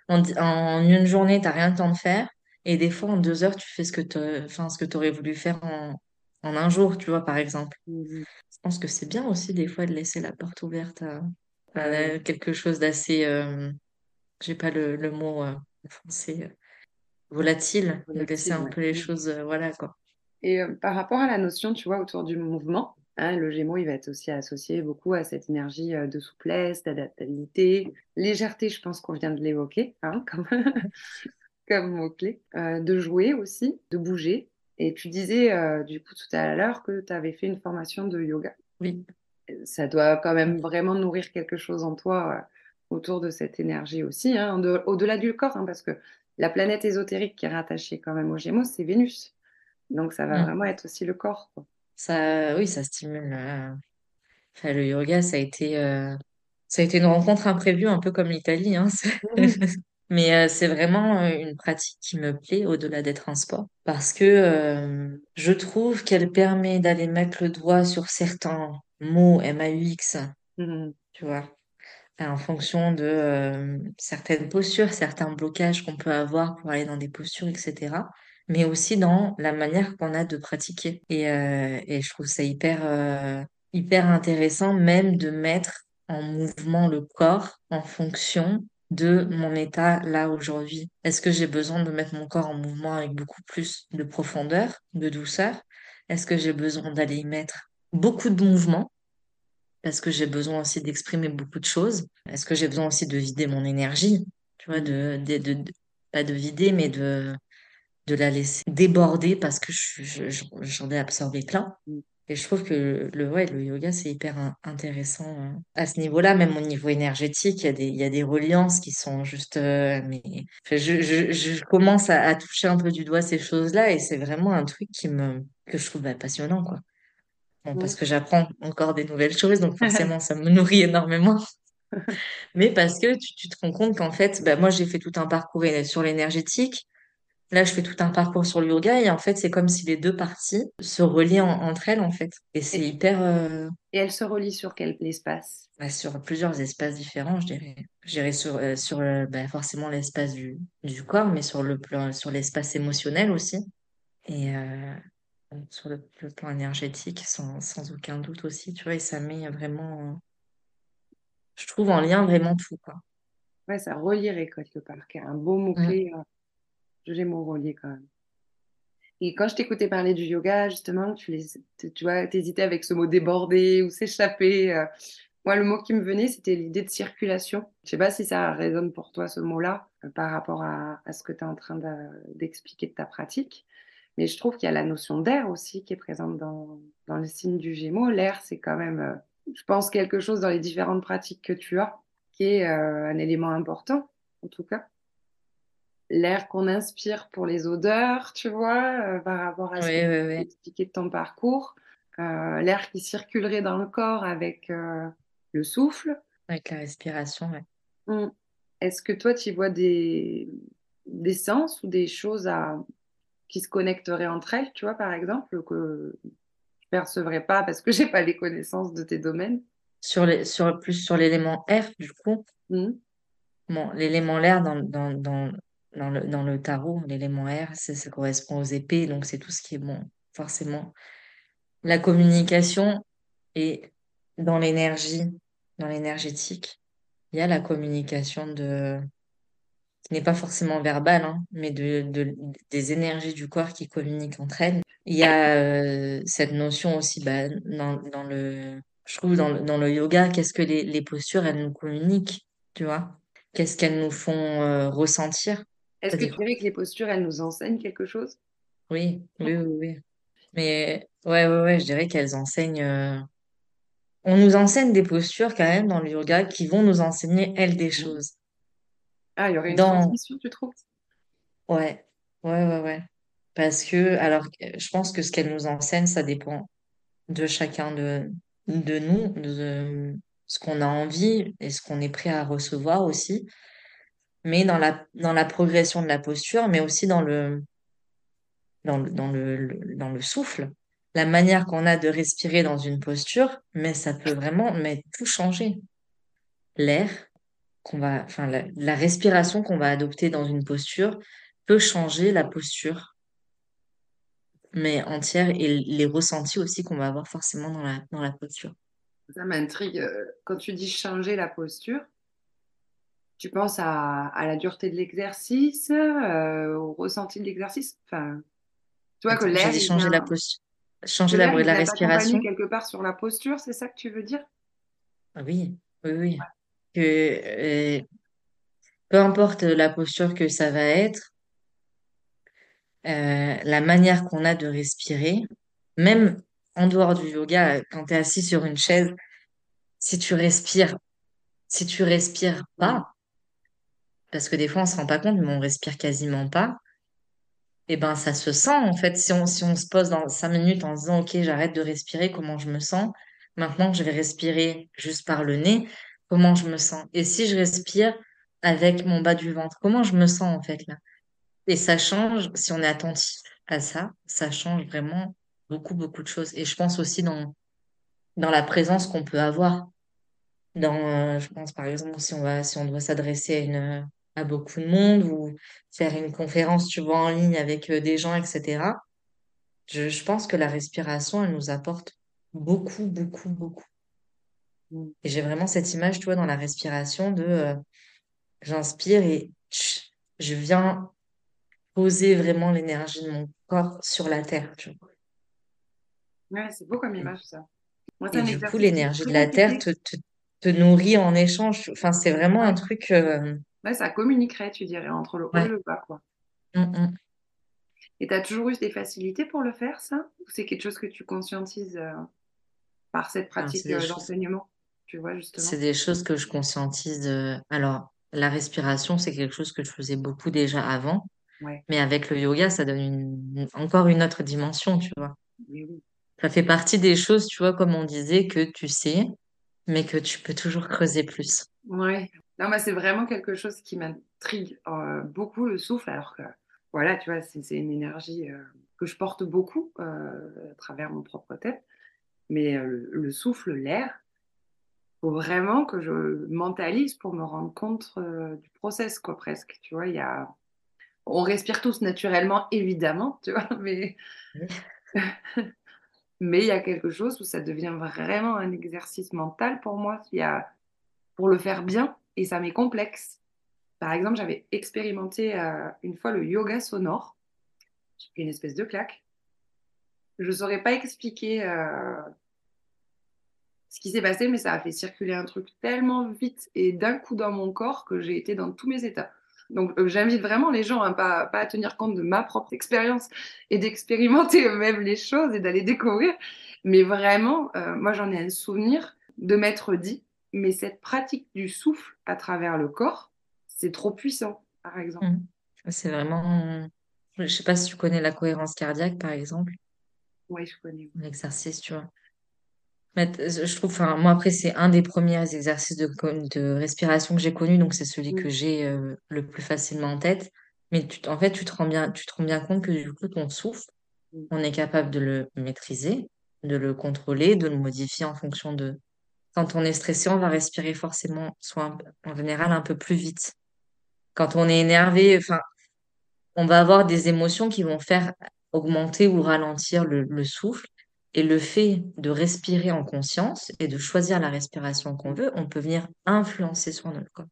en, en une journée, t'as rien le temps de faire, et des fois, en deux heures, tu fais ce que tu, enfin, ce que tu aurais voulu faire en, en un jour, tu vois, par exemple. Mhm. Je pense que c'est bien aussi, des fois, de laisser la porte ouverte à, Ah à oui, quelque chose d'assez, euh, j'ai pas le, le mot euh, français, euh, volatile, de laisser volatile, un ouais. peu les Mhm. choses, euh, voilà, quoi. Et euh, par rapport à la notion, tu vois, autour du mouvement, hein, le Gémeaux, il va être aussi associé beaucoup à cette énergie de souplesse, d'adaptabilité, légèreté, je pense qu'on vient de l'évoquer, hein, comme, comme mot-clé, de jouer aussi, de bouger. Et tu disais, euh, du coup, tout à l'heure que tu avais fait une formation de yoga. Oui. Ça doit quand même vraiment nourrir quelque chose en toi euh, autour de cette énergie aussi, hein, de- au-delà du corps, hein, parce que la planète ésotérique qui est rattachée quand même au Gémeaux, c'est Vénus. Donc ça va Mm. vraiment être aussi le corps, quoi. Ça, oui, ça stimule. euh, Enfin, le yoga, ça a été, euh, ça a été une rencontre imprévue, un peu comme l'Italie, hein. Mais euh, c'est vraiment euh, une pratique qui me plaît au-delà d'être un sport parce que euh, je trouve qu'elle permet d'aller mettre le doigt sur certains mots M-A-U-X, Mhm. tu vois, en fonction de euh, certaines postures, certains blocages qu'on peut avoir pour aller dans des postures, etc. Mais aussi dans la manière qu'on a de pratiquer. Et, euh, et je trouve ça hyper, euh, hyper intéressant même de mettre en mouvement le corps en fonction de mon état là aujourd'hui? Est-ce que j'ai besoin de mettre mon corps en mouvement avec beaucoup plus de profondeur, de douceur? Est-ce que j'ai besoin d'aller y mettre beaucoup de mouvement? Parce que j'ai besoin aussi d'exprimer beaucoup de choses. Est-ce que j'ai besoin aussi de vider mon énergie? Tu vois, de, pas de vider, mais de, de la laisser déborder parce que je, je- je- j'en ai absorbé plein. Et je trouve que le, ouais, le yoga, c'est hyper in- intéressant euh, à ce niveau-là, même au niveau énergétique, il y a des, il y a des reliances qui sont juste... euh, mais enfin, je, je, je commence à, à toucher un peu du doigt ces choses-là et c'est vraiment un truc qui me, que je trouve bah, passionnant, quoi. Bon, parce que j'apprends encore des nouvelles choses, donc forcément, ça me nourrit énormément. Mais parce que tu, tu te rends compte qu'en fait, bah, moi, j'ai fait tout un parcours sur l'énergétique. Là, je fais tout un parcours sur le yoga et en fait, c'est comme si les deux parties se reliaient en- entre elles, en fait. Et c'est hyper, euh, et elle se relie sur quel espace? bah, sur plusieurs espaces différents, je dirais. Je dirais sur, euh, sur euh, bah, forcément l'espace du, du corps, mais sur le plan, sur l'espace émotionnel aussi. Et sur le, le plan énergétique, sans, sans aucun doute aussi, tu vois, et ça met vraiment, je trouve, en lien vraiment tout, quoi. Ouais, ça relierait quelque part, qui est un beau Mm. mot-clé. J'ai mot relier quand même. Et quand je t'écoutais parler du yoga, justement, tu, les, vois, t'hésitais avec ce mot déborder ou s'échapper. euh. Moi, le mot qui me venait, c'était l'idée de circulation. Je sais pas si ça résonne pour toi, ce mot-là, euh, par rapport à, ce que tu es en train de- d'expliquer de ta pratique. Mais je trouve qu'il y a la notion d'air aussi qui est présente dans, le signe du Gémeaux. L'air, c'est quand même, euh, je pense, quelque chose dans les différentes pratiques que tu as, qui est un élément important, en tout cas. L'air qu'on inspire pour les odeurs, tu vois, par rapport à ce Oui, que oui, tu oui. expliqué de ton parcours. l'air qui circulerait dans le corps avec le souffle. Avec la respiration, ouais. Mmh. Est-ce que toi, tu vois des, des sens ou des choses à, qui se connecteraient entre elles, tu vois, par exemple, que je percevrais pas parce que j'ai pas les connaissances de tes domaines? Sur les, sur, plus sur l'élément R, du coup. Mmh. Bon, l'élément l'air dans, dans, dans, dans le, dans le tarot, l'élément R, c'est- ça correspond aux épées, donc c'est tout ce qui est bon, forcément. La communication et dans l'énergie, dans l'énergétique, il y a la communication de, qui n'est pas forcément verbale, hein, mais de, des énergies du corps qui communiquent entre elles. Il y a euh, cette notion aussi bah, dans, dans le, je trouve dans le, dans le yoga, qu'est-ce que les, les postures, elles nous communiquent, tu vois? Qu'est-ce qu'elles nous font euh, ressentir? Est-ce que tu dirais que les postures, elles nous enseignent quelque chose? Oui, oui, oui, oui. Mais ouais, ouais, ouais, je dirais qu'elles enseignent. euh, On nous enseigne des postures quand même dans le yoga qui vont nous enseigner, elles, des choses. Ah, il y aurait une Dans... transmission, tu trouves? Ouais, ouais, ouais, ouais. Parce que, alors, euh, je pense que ce qu'elles nous enseignent, ça dépend de chacun de, de nous, de ce qu'on a envie et ce qu'on est prêt à recevoir aussi. Mais dans la, dans la progression de la posture, mais aussi dans le, dans le, dans le, dans le souffle, la manière qu'on a de respirer dans une posture, mais ça peut vraiment mais tout changer. L'air qu'on va, enfin, la, la respiration qu'on va adopter dans une posture peut changer la posture, mais entière et les ressentis aussi qu'on va avoir forcément dans la, dans la posture. Ça m'intrigue. euh, Quand tu dis changer la posture, tu penses à, à la dureté de l'exercice, euh, au ressenti de l'exercice? Enfin, tu vois que Attends, j'ai l'air, changer la posture, que changer la, la respiration. quelque part sur la posture, c'est ça que tu veux dire? Ah Oui, oui, oui. Que, euh, peu importe la posture que ça va être, euh, la manière qu'on a de respirer, même en dehors du yoga, quand tu es assis sur une chaise, si tu respires, si tu respires pas, parce que des fois on se rend pas compte, mais on respire quasiment pas, et ben ça se sent en fait. Si on, si on se pose dans cinq minutes en se disant, OK, j'arrête de respirer, comment je me sens? Maintenant je vais respirer juste par le nez, comment je me sens? Et si je respire avec mon bas du ventre, comment je me sens en fait là? Et ça change, si on est attentif à ça, ça change vraiment beaucoup, beaucoup de choses. Et je pense aussi dans, dans la présence qu'on peut avoir. Dans, euh, je pense par exemple, si on va, si on doit s'adresser à une, à beaucoup de monde ou faire une conférence, tu vois, en ligne avec euh, des gens, etc. Je, je pense que la respiration, elle nous apporte beaucoup, beaucoup, beaucoup. Et j'ai vraiment cette image, tu vois, dans la respiration de, euh, j'inspire et tch, je viens poser vraiment l'énergie de mon corps sur la terre, tu vois. Ouais, c'est beau comme image, ça. Moi, et du coup, l'énergie de la terre te, te, te nourrit en échange. Enfin, c'est vraiment un truc. euh, Ouais, ça communiquerait, tu dirais, entre le haut et le bas, quoi. Mm, mm. Et tu as toujours eu des facilités pour le faire, ça? Ou c'est quelque chose que tu conscientises euh, par cette Alors, pratique c'est choses, d'enseignement, tu vois, c'est justement des choses que je conscientise. euh, Alors, la respiration, c'est quelque chose que je faisais beaucoup déjà avant. Ouais, Mais avec le yoga, ça donne une- encore une autre dimension, tu vois. oui. Ça fait partie des choses, tu vois, comme on disait, que tu sais, mais que tu peux toujours creuser plus. Ouais. Non, moi, c'est vraiment quelque chose qui m'intrigue euh, beaucoup, le souffle, alors que, voilà, tu vois, c'est une énergie euh, que je porte beaucoup euh, à travers mon propre tête. Mais le, le souffle, l'air, faut vraiment que je mentalise pour me rendre compte du process, quoi, presque. Tu vois, il y a... On respire tous naturellement, évidemment, tu vois, mais mais il y a quelque chose où ça devient vraiment un exercice mental pour moi, il y a... pour le faire bien, et ça m'est complexe. Par exemple, j'avais expérimenté euh, une fois le yoga sonore. J'ai pris une espèce de claque. Je ne saurais pas expliquer euh, ce qui s'est passé, mais ça a fait circuler un truc tellement vite et d'un coup dans mon corps que j'ai été dans tous mes états. Donc euh, j'invite vraiment les gens hein, pas, pas à tenir compte de ma propre expérience et d'expérimenter eux-mêmes les choses et d'aller découvrir. Mais vraiment, moi j'en ai un souvenir de m'être dit, mais cette pratique du souffle à travers le corps, c'est trop puissant, par exemple. Mhm. C'est vraiment, je sais pas si tu connais la cohérence cardiaque, par exemple, Oui, je connais. l'exercice, tu vois. Mais je trouve, enfin, moi après, c'est un des premiers exercices de, respiration que j'ai connu, donc c'est celui que j'ai euh, le plus facilement en tête. Mais tu, en fait, tu te rends bien, tu te rends bien compte que du coup, ton souffle, mm, on est capable de le maîtriser, de le contrôler, de le modifier en fonction de... Quand on est stressé, on va respirer forcément, soit en général un peu plus vite. Quand on est énervé, enfin, on va avoir des émotions qui vont faire augmenter ou ralentir le, le souffle. Et le fait de respirer en conscience et de choisir la respiration qu'on veut, on peut venir influencer sur notre corps.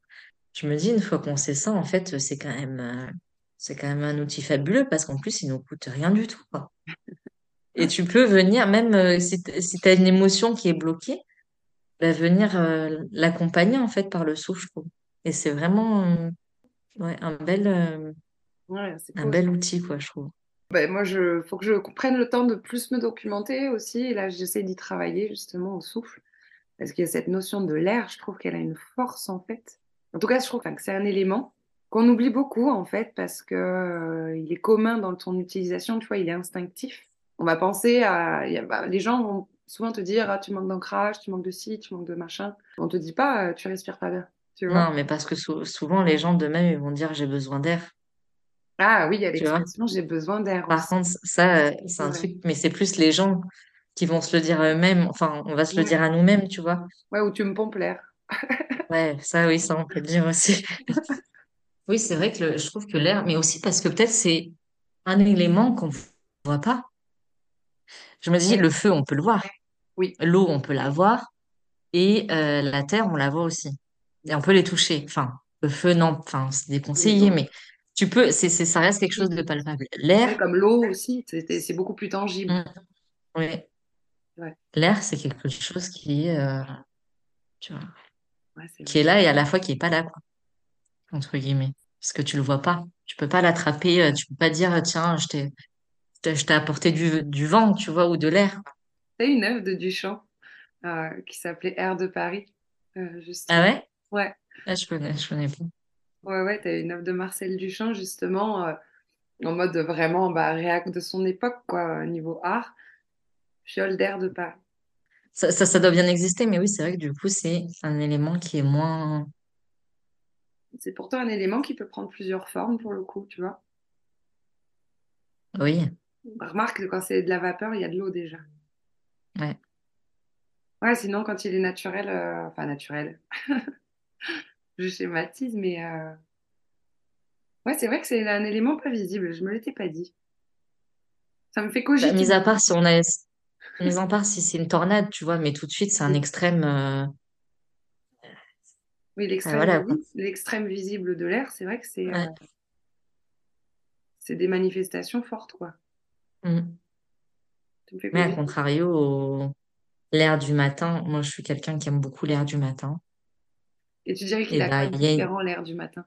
Je me dis, une fois qu'on sait ça, en fait, c'est quand même, euh, c'est quand même un outil fabuleux parce qu'en plus, il nous coûte rien du tout. Et tu peux venir, même euh, si tu as une émotion qui est bloquée, bah, venir euh, l'accompagner, en fait, par le souffle, je trouve. Et c'est vraiment, euh, ouais, un bel, euh, Ouais, un cool. bel outil, quoi, je trouve. Ben, moi, je faut que je prenne le temps de plus me documenter aussi. Et là, j'essaie d'y travailler justement au souffle. Parce qu'il y a cette notion de l'air, je trouve qu'elle a une force en fait. En tout cas, je trouve que c'est un élément qu'on oublie beaucoup en fait parce que euh, il est commun dans ton utilisation, tu vois, il est instinctif. On va penser à, il y a- bah, les gens vont souvent te dire, ah, tu manques d'ancrage, tu manques de ci, tu manques de machin. On te dit pas, euh, tu respires pas bien, tu vois. Non, mais parce que sou- souvent, les gens de même, ils vont dire j'ai besoin d'air, Ah oui, il y a l'expression, j'ai besoin d'air Par aussi. contre, ça, euh, c'est un truc, mais c'est plus les gens qui vont se le dire eux-mêmes. Enfin, on va se le dire à nous-mêmes, tu vois. Ouais, ou tu me pompes l'air. Ouais, ça, oui, ça, on peut le dire aussi. Oui, c'est vrai que le- je trouve que l'air, mais aussi parce que peut-être c'est un élément qu'on voit pas. Je me dis, le feu, on peut le voir. Oui. L'eau, on peut la voir. Et euh, la terre, on la voit aussi. Et on peut les toucher. Enfin, le feu, non, enfin, c'est déconseillé, mais tu peux, c'est, c'est, ça reste quelque chose de palpable. L'air, comme l'eau aussi, c'est c'est beaucoup plus tangible. oui. Ouais, L'air, c'est quelque chose qui est, euh, tu vois, ouais, c'est qui est là et à la fois qui est pas là, quoi, entre guillemets. Parce que tu le vois pas. Tu peux pas l'attraper, euh, tu peux pas dire, tiens, t'ai je t'ai apporté du, du vent, tu vois, ou de l'air. T'as une œuvre de Duchamp euh, qui s'appelait Air de Paris, euh, Ah justement. ouais? Ouais, Ah, je connais, je connais pas. ouais, ouais, t'as une œuvre de Marcel Duchamp, justement, euh, en mode vraiment bah, réac de son époque, quoi, niveau art. Fiole d'Air de Paris. Ça, ça, ça doit bien exister, mais oui, c'est vrai que du coup, c'est un élément qui est moins, C'est pourtant un élément qui peut prendre plusieurs formes, pour le coup, tu vois. oui, Remarque que quand c'est de la vapeur, il y a de l'eau déjà. Ouais. Ouais, sinon, quand il est naturel, euh, enfin naturel, je schématise, mais euh, ouais, c'est vrai que c'est un élément pas visible, je me l'étais pas dit. Ça me fait Bah, cogiter. mis à part si on a, mis à part si c'est une tornade, tu vois, mais tout de suite, c'est un extrême, euh, Oui, l'extrême voilà, visible de l'air, c'est vrai que c'est Ouais. c'est des manifestations fortes, quoi. Mm. Mais à contrario, au- l'air du matin, moi, je suis quelqu'un qui aime beaucoup l'air du matin. Et tu dirais qu'il a bah, différent l'air du matin?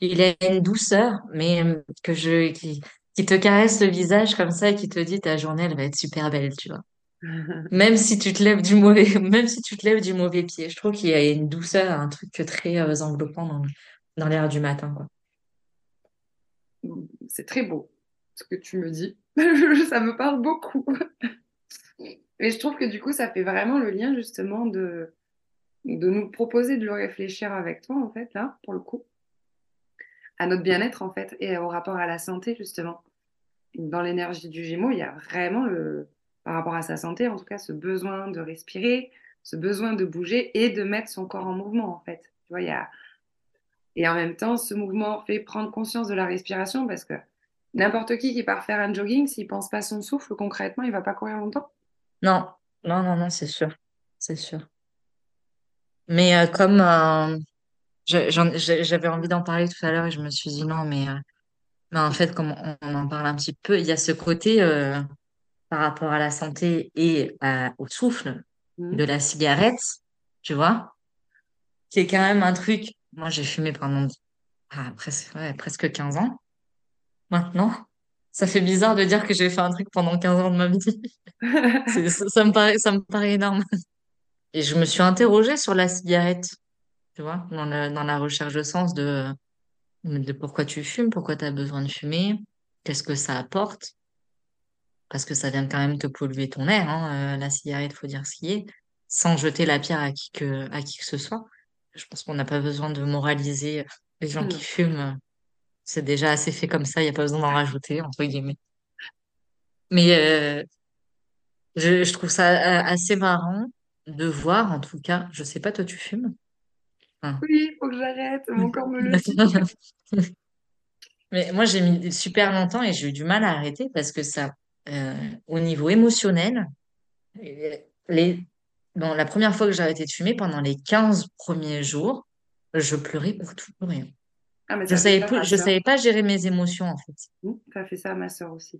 il a une douceur, mais euh, que je, qui, qui te caresse le visage comme ça et qui te dit ta journée, elle va être super belle, tu vois. Même si tu te lèves du mauvais, même si tu te lèves du mauvais pied, je trouve qu'il y a une douceur, un truc très euh, enveloppant dans, dans l'air du matin. C'est très beau, ce que tu me dis. Ça me parle beaucoup. Et je trouve que du coup, ça fait vraiment le lien justement de, de nous proposer de le réfléchir avec toi, en fait, là, pour le coup, à notre bien-être, en fait, et au rapport à la santé, justement. Dans l'énergie du Gémeaux, il y a vraiment le, par rapport à sa santé, en tout cas, ce besoin de respirer, ce besoin de bouger et de mettre son corps en mouvement, en fait. Tu vois, il y a... Et en même temps, ce mouvement fait prendre conscience de la respiration parce que n'importe qui qui part faire un jogging, s'il pense pas à son souffle, concrètement, il va pas courir longtemps. Non, non, non, non, c'est sûr, c'est sûr. Mais euh, comme euh, j'avais envie d'en parler tout à l'heure et je me suis dit non, mais, euh, mais en fait, comme on, on en parle un petit peu, il y a ce côté par rapport à la santé et au souffle de Mhm. la cigarette, tu vois, qui est quand même un truc. Moi, j'ai fumé pendant ah, presque, ouais, presque 15 ans maintenant. Ça fait bizarre de dire que j'ai fait un truc pendant 15 ans de ma vie. Ça, ça me paraît, ça me paraît énorme. Et je me suis interrogée sur la cigarette, tu vois, dans, le- dans la recherche de sens de de pourquoi tu fumes, pourquoi tu as besoin de fumer, qu'est-ce que ça apporte, parce que ça vient quand même te polluer ton air, hein, euh, la cigarette, faut dire ce qui est, sans jeter la pierre à qui que, à qui que ce soit. Je pense qu'on n'a pas besoin de moraliser les gens qui fument. C'est déjà assez fait comme ça, il n'y a pas besoin d'en rajouter, entre guillemets. Mais euh, je, je trouve ça euh, assez marrant de voir, en tout cas, je sais pas, toi tu fumes? Hein. Oui, il faut que j'arrête, mon corps me le dit. Mais moi, j'ai mis super longtemps et j'ai eu du mal à arrêter parce que ça, euh, au niveau émotionnel, les, bon, la première fois que j'ai arrêté de fumer, pendant les 15 premiers jours, je pleurais pour tout pour rien. Ah, mais Je fait savais plus, je savais pas gérer mes émotions, en fait. Mmh, Ça fait ça, ma sœur aussi.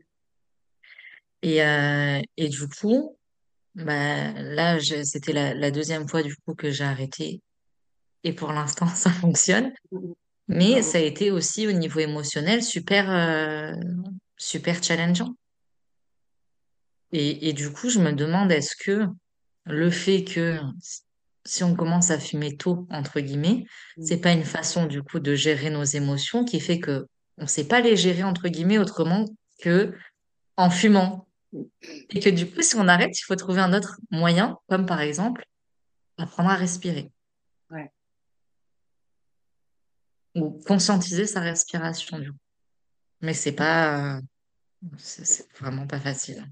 Et, euh, et du coup, bah, là, c'était la, la deuxième fois, du coup, que j'ai arrêté. Et pour l'instant, ça fonctionne. Mmh, Mais ça a été aussi au niveau émotionnel super, euh, super challengeant. Et, et du coup, je me demande, est-ce que le fait que si on commence à fumer tôt, entre guillemets, Mmh. c'est pas une façon du coup de gérer nos émotions qui fait que on sait pas les gérer entre guillemets autrement que en fumant. Et que du coup, si on arrête, il faut trouver un autre moyen, comme par exemple apprendre à respirer Ouais. ou conscientiser sa respiration du coup. Mais c'est pas, c'est vraiment pas facile.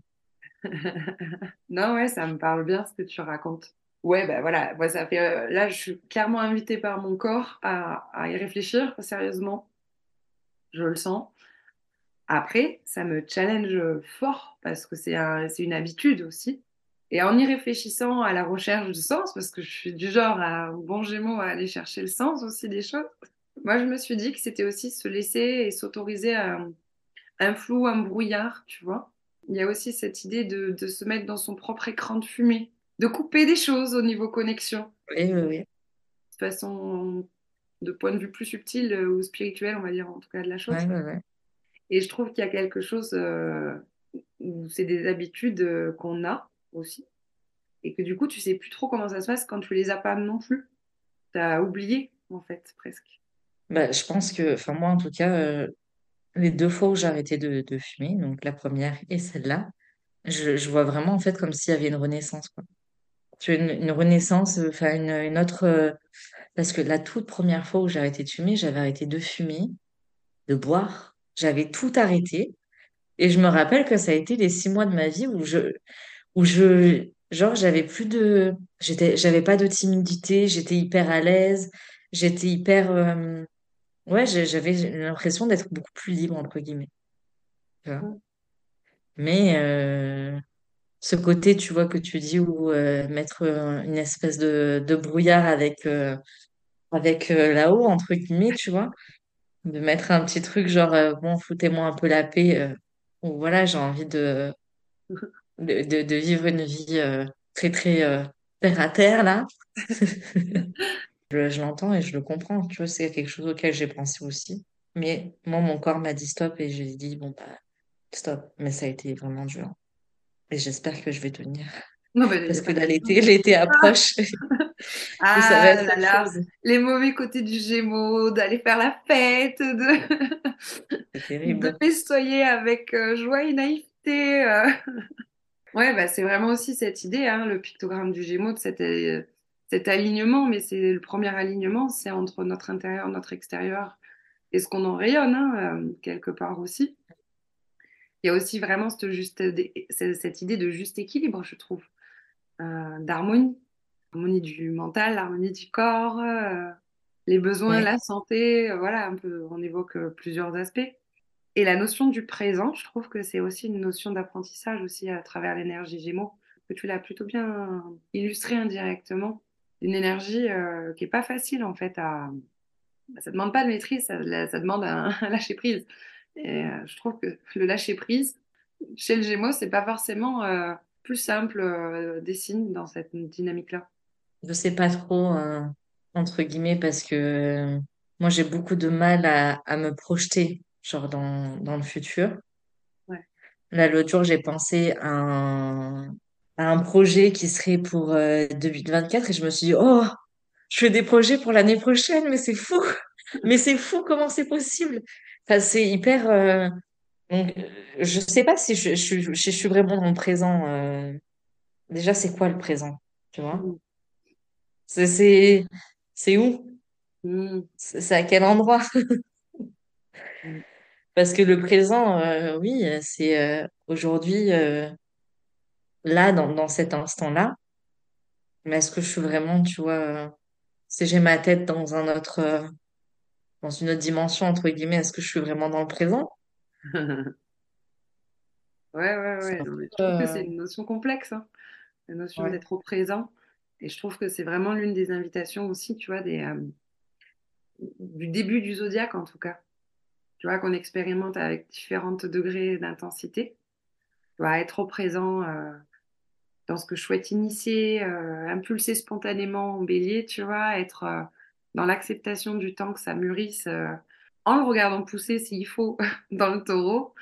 Non, ouais, ça me parle bien ce que tu racontes. Ouais, ben voilà, moi, ça fait, euh, là, je suis clairement invitée par mon corps à, y réfléchir sérieusement, je le sens. Après, ça me challenge fort parce que c'est un- une habitude aussi. Et en y réfléchissant à la recherche du sens, parce que je suis du genre à, bon Gémeaux à aller chercher le sens aussi des choses, moi, je me suis dit que c'était aussi se laisser et s'autoriser un, un flou, un brouillard, tu vois. Il y a aussi cette idée de se mettre dans son propre écran de fumée, de couper des choses au niveau connexion, Oui, oui, oui. de façon, de point de vue plus subtil euh, ou spirituel, on va dire en tout cas de la chose. Ouais, ouais, ouais. Et je trouve qu'il y a quelque chose euh, où c'est des habitudes euh, qu'on a aussi, et que du coup, tu sais plus trop comment ça se passe quand tu les as pas non plus. Tu as oublié, en fait, presque. Bah, je pense que, enfin moi en tout cas, euh, les deux fois où j'ai arrêté de, de fumer, donc la première et celle-là, je, je vois vraiment en fait comme s'il y avait une renaissance, quoi. Tu une, une renaissance, euh, enfin une, une autre, euh, parce que la toute première fois où j'ai arrêté de fumer, j'avais arrêté de fumer, de boire, j'avais tout arrêté, et je me rappelle que ça a été les six mois de ma vie où je, où je, genre j'avais plus de, j'étais, j'avais pas de timidité, j'étais hyper à l'aise, j'étais hyper, euh, ouais, j'avais l'impression d'être beaucoup plus libre entre guillemets. tu vois? Mais euh, ce côté, tu vois, que tu dis, où euh, mettre euh, une espèce de, de brouillard avec, euh, avec euh, là-haut, entre guillemets, tu vois, de mettre un petit truc genre, bon, foutez-moi un peu la paix, ou voilà, j'ai envie de, de, de, de vivre une vie très, très terre à terre, là. Je, je l'entends et je le comprends, tu vois, c'est quelque chose auquel j'ai pensé aussi. Mais moi, mon corps m'a dit stop et j'ai dit, bon, bah, stop. Mais ça a été vraiment dur. Et j'espère que je vais tenir. Non, Parce que là, l'été, l'été Ah, approche et ça va ah être là autre là, chose. les mauvais côtés du Gémeaux, d'aller faire la fête, de, de festoyer avec euh, joie et naïveté. euh. Ouais, bah, c'est vraiment aussi cette idée, hein, le pictogramme du Gémeaux, de cet, euh, cet alignement, mais c'est le premier alignement, c'est entre notre intérieur, notre extérieur et ce qu'on en rayonne, hein, euh, quelque part aussi. Il y a aussi vraiment cette, juste, cette idée de juste équilibre, je trouve, euh, d'harmonie. L'harmonie du mental, l'harmonie du corps, euh, les besoins, Ouais. la santé, euh, voilà, un peu, on évoque plusieurs aspects. Et la notion du présent, je trouve que c'est aussi une notion d'apprentissage aussi à travers l'énergie Gémeaux, que tu l'as plutôt bien illustré indirectement. Une énergie qui est pas facile en fait à... Ça demande pas de maîtrise, ça, ça demande un, un lâcher prise. Et euh, je trouve que le lâcher prise, chez le Gémeaux, c'est pas forcément euh, plus simple euh, des signes dans cette dynamique-là. Je sais pas trop, euh, entre guillemets, parce que moi, j'ai beaucoup de mal à, à me projeter, genre dans, dans le futur. Ouais. Là, l'autre jour, j'ai pensé à un, à un projet qui serait pour euh, 2024 et je me suis dit, oh, je fais des projets pour l'année prochaine, mais c'est fou. Mais c'est fou comment c'est possible. Enfin, c'est hyper. euh, donc, je sais pas si je, je, je- je suis vraiment dans le présent. euh. Déjà, c'est quoi le présent? Tu vois? Mm. C'est c'est c'est où? Mm. C'est c'est à quel endroit? Mm. Parce que le présent, euh, oui, c'est euh, aujourd'hui, là, dans, dans cet instant-là. Mais est-ce que je suis vraiment, tu vois, si j'ai ma tête dans un autre, dans une autre dimension, entre guillemets, est-ce que je suis vraiment dans le présent? Ouais, ouais, C'est ouais. un Non, mais je trouve que c'est euh, une notion complexe, hein, la notion ouais. d'être au présent. Et je trouve que c'est vraiment l'une des invitations aussi, tu vois, des, euh, du début du zodiaque en tout cas. Tu vois, qu'on expérimente avec différents degrés d'intensité. Tu vois, être au présent euh, dans ce que je souhaite initier, euh, impulser spontanément en bélier, tu vois, être dans l'acceptation du temps que ça mûrisse, euh, en le regardant pousser s'il faut dans le taureau.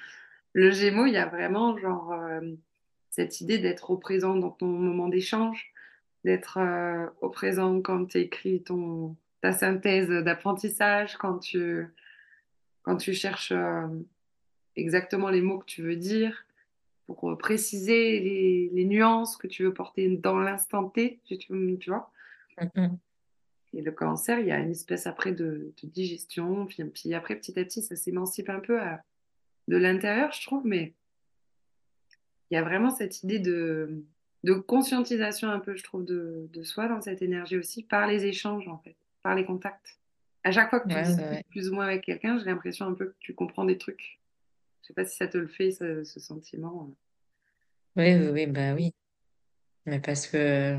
Le Gémeaux, il y a vraiment genre euh, cette idée d'être au présent dans ton moment d'échange, d'être euh, au présent quand tu écris ton, ta synthèse d'apprentissage, quand tu, quand tu cherches exactement les mots que tu veux dire, pour préciser les, nuances que tu veux porter dans l'instant T, tu, vois. Et le cancer, il y a une espèce après de, de digestion, puis, puis après petit à petit, ça s'émancipe un peu à- de l'intérieur, je trouve, mais il y a vraiment cette idée de, de conscientisation un peu, je trouve, de, de soi dans cette énergie aussi, par les échanges, en fait, par les contacts. À chaque fois que tu Ouais, ouais, discutes ouais. plus ou moins avec quelqu'un, j'ai l'impression un peu que tu comprends des trucs. Je sais pas si ça te le fait, ce, ce sentiment. Oui, oui, oui, bah oui. Mais parce que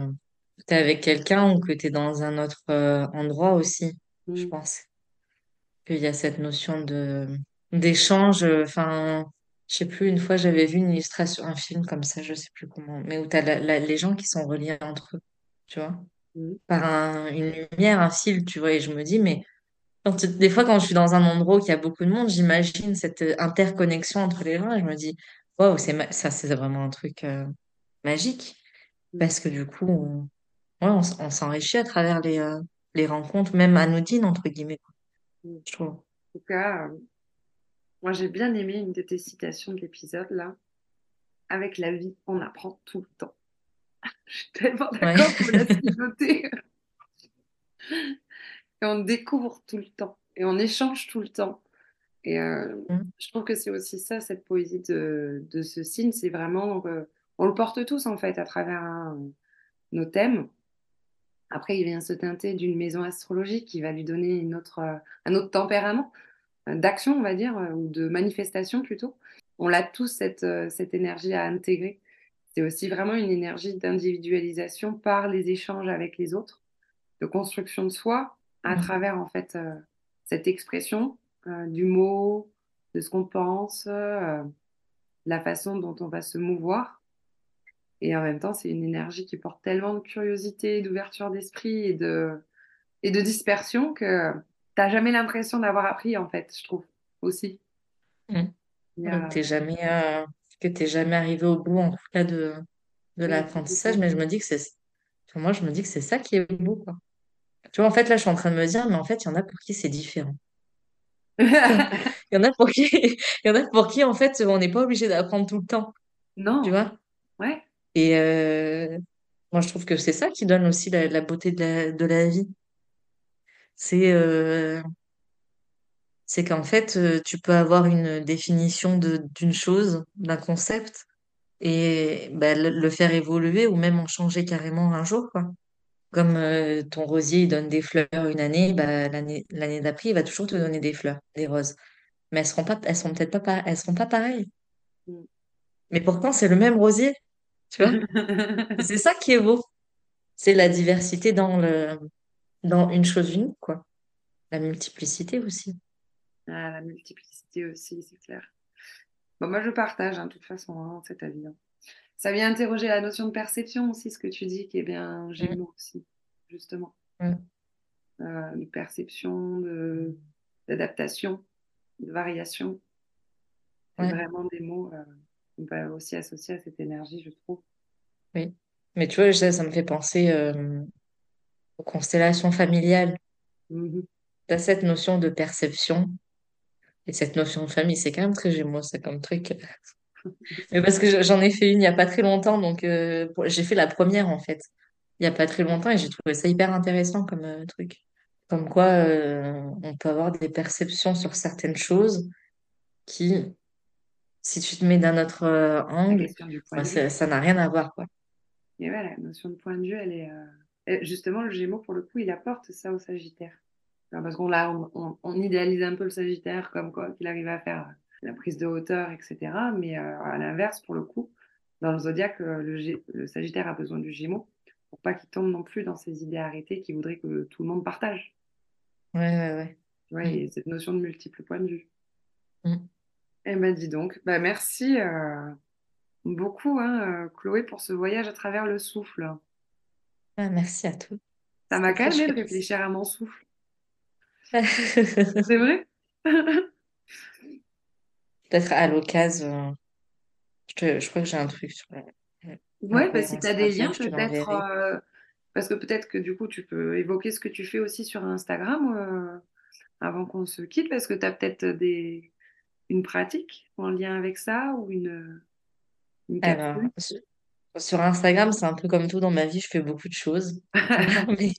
tu es avec quelqu'un ou que tu es dans un autre euh, endroit aussi, je Mm, pense. Qu'il y a cette notion de d'échange. euh, Enfin, je sais plus, une fois j'avais vu une illustration, un film comme ça, je sais plus comment, mais où tu as les gens qui sont reliés entre eux, tu vois, mm, par un- une lumière, un fil, tu vois, et je me dis, mais quand tu- des fois quand je suis dans un endroit où il y a beaucoup de monde, j'imagine cette euh, interconnexion entre les gens et je me dis, waouh, ça, c'est vraiment un truc euh, magique. mm, Parce que du coup, on, ouais, on, s'enrichit à travers les, euh, les rencontres, même anodines, entre guillemets, quoi, mm. En je trouve. tout cas, euh, moi j'ai bien aimé une de tes citations de l'épisode là. Avec la vie, on apprend tout le temps. Je suis tellement d'accord pour la noter. Et on découvre tout le temps. Et on échange tout le temps. Et euh, Mm, je trouve que c'est aussi ça, cette poésie de, de ce signe. C'est vraiment. euh, on le porte tous, en fait, à travers nos thèmes. Après, il vient se teinter d'une maison astrologique qui va lui donner une autre, euh, un autre tempérament euh, d'action, on va dire, euh, ou de manifestation plutôt. On a tous cette, cette énergie à intégrer. C'est aussi vraiment une énergie d'individualisation par les échanges avec les autres, de construction de soi à mm, travers en fait euh, cette expression euh, du mot, de ce qu'on pense, euh, la façon dont on va se mouvoir. Et en même temps, c'est une énergie qui porte tellement de curiosité, d'ouverture d'esprit et de, et de dispersion que t'as jamais l'impression d'avoir appris en fait, je trouve aussi. mm. Donc, a... t'es jamais, euh, que t'es jamais arrivé au bout, en tout cas, de, de l'apprentissage, mais je me dis que c'est, moi, je me dis que c'est ça qui est beau, quoi. Tu vois, en fait, là, je suis en train de me dire, mais en fait, il y en a pour qui c'est différent. Il y en a pour qui, il y en a pour qui, en fait, on n'est pas obligé d'apprendre tout le temps, tu Non, vois? ouais. Et euh, moi, je trouve que c'est ça qui donne aussi la, la beauté de la, de la vie. C'est euh, c'est qu'en fait, euh, tu peux avoir une définition d'une chose, d'un concept, et bah, le, le faire évoluer ou même en changer carrément un jour, quoi. Comme euh, ton rosier, il donne des fleurs une année, bah, l'année, d'après, il va toujours te donner des fleurs, des roses. Mais elles seront pas, elles seront peut-être pas, pa- elles seront pas pareilles. Mais pourtant, c'est le même rosier, tu vois? Et C'est ça qui est beau. C'est la diversité dans le, dans une chose unique, quoi. La multiplicité aussi. Ah, la multiplicité aussi, c'est clair. Bon, moi, je partage, hein, de toute façon, hein, cet avis. hein. Ça vient interroger la notion de perception aussi, ce que tu dis, qui est bien Mm, Gémeaux aussi, justement. mm. Euh, de perception, de, d'adaptation, de variation. C'est Ouais, vraiment des mots euh, qu'on peut aussi associer à cette énergie, je trouve. oui. Mais tu vois, ça, ça me fait penser euh, aux constellations familiales. Mhm. as cette notion de perception et cette notion de famille. C'est quand même très Gémeaux, c'est comme truc. Mais parce que j'en ai fait une il n'y a pas très longtemps, donc euh, j'ai fait la première en fait, il n'y a pas très longtemps et j'ai trouvé ça hyper intéressant comme euh, truc. Comme quoi on peut avoir des perceptions sur certaines choses qui, si tu te mets d'un autre euh, angle, point bah, ça n'a rien à voir, quoi. Et ouais, la notion de point de vue, elle est. euh, Justement, le Gémeaux, pour le coup, il apporte ça au Sagittaire. Enfin, Parce qu'on on, on- on idéalise un peu le Sagittaire comme quoi qu'il arrive à faire la prise de hauteur, etc. Mais euh, à l'inverse, pour le coup, dans le zodiaque, euh, le, Sagittaire a besoin du Gémeaux pour pas qu'il tombe non plus dans ces idées arrêtées qui voudraient que tout le monde partage. Ouais, ouais, ouais. Tu vois, Mm. et cette notion de multiples points de vue. Mm. Eh ben, dis donc, bah, merci euh, beaucoup, hein, euh, Chloé, pour ce voyage à travers le souffle. Ah, merci à toi. Ça m'a très calmé de réfléchir à mon souffle. C'est vrai? Peut-être à l'occasion, je, crois que j'ai un truc sur la, Ouais, bah, si tu as des liens, peut-être, euh, parce que peut-être que du coup, tu peux évoquer ce que tu fais aussi sur Instagram euh, avant qu'on se quitte, parce que tu as peut-être des, une pratique en lien avec ça ou une, une Alors, capsule. sur, Instagram, c'est un peu comme tout dans ma vie, je fais beaucoup de choses. Mais,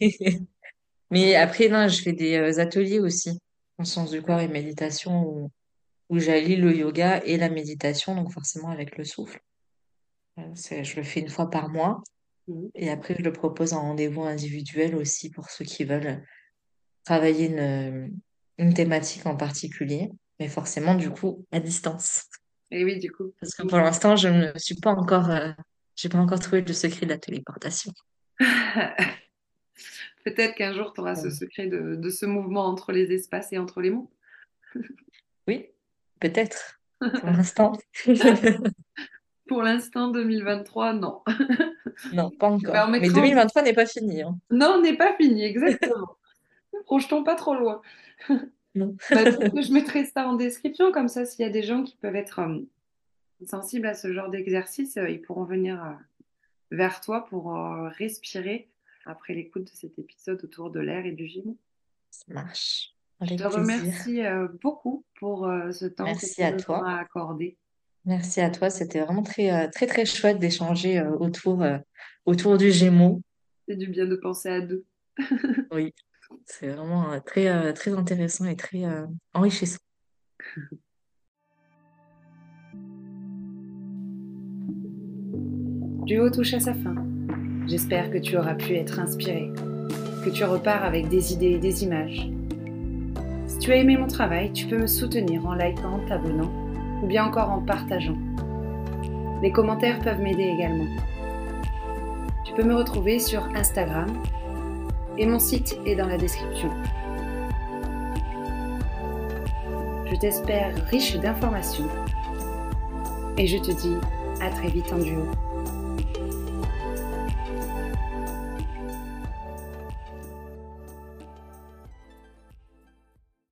mais après, non, je fais des euh, ateliers aussi, en sciences du corps et méditation, où, où j'allie le yoga et la méditation, donc forcément avec le souffle. Euh, je le fais une fois par mois. Mhm. Et après, je le propose en rendez-vous individuel aussi pour ceux qui veulent travailler une, une thématique en particulier, mais forcément, du coup, à distance. Et oui, du coup. Parce que pour l'instant, je ne suis pas encore, euh, j'ai pas encore trouvé le secret de la téléportation. Peut-être qu'un jour, tu auras ce secret de, de ce mouvement entre les espaces et entre les mondes. oui, peut-être. Pour l'instant, Pour l'instant, 2023, non. non, pas encore. Mais permettrai en- 2023 n'est pas fini, hein. Non, on n'est pas fini, exactement. Projetons pas trop loin. Non. Bah, je mettrai ça en description, comme ça, s'il y a des gens qui peuvent être euh, sensibles à ce genre d'exercice, euh, ils pourront venir euh, vers toi pour respirer après l'écoute de cet épisode autour de l'air et du Gémeaux. Ça marche. Je te remercie beaucoup pour ce temps que Merci tu à nous toi. auras accordé. Merci à toi. C'était vraiment très, très, très chouette d'échanger autour, autour du Gémeaux. C'est du bien de penser à deux. Oui, c'est vraiment euh, très, euh, très intéressant et très euh, enrichissant. Duo touche à sa fin. J'espère que tu auras pu être inspiré, que tu repars avec des idées et des images. Si tu as aimé mon travail, tu peux me soutenir en likant, t'abonnant ou bien encore en partageant. Les commentaires peuvent m'aider également. Tu peux me retrouver sur Instagram et mon site est dans la description. Je t'espère riche d'informations et je te dis à très vite en duo.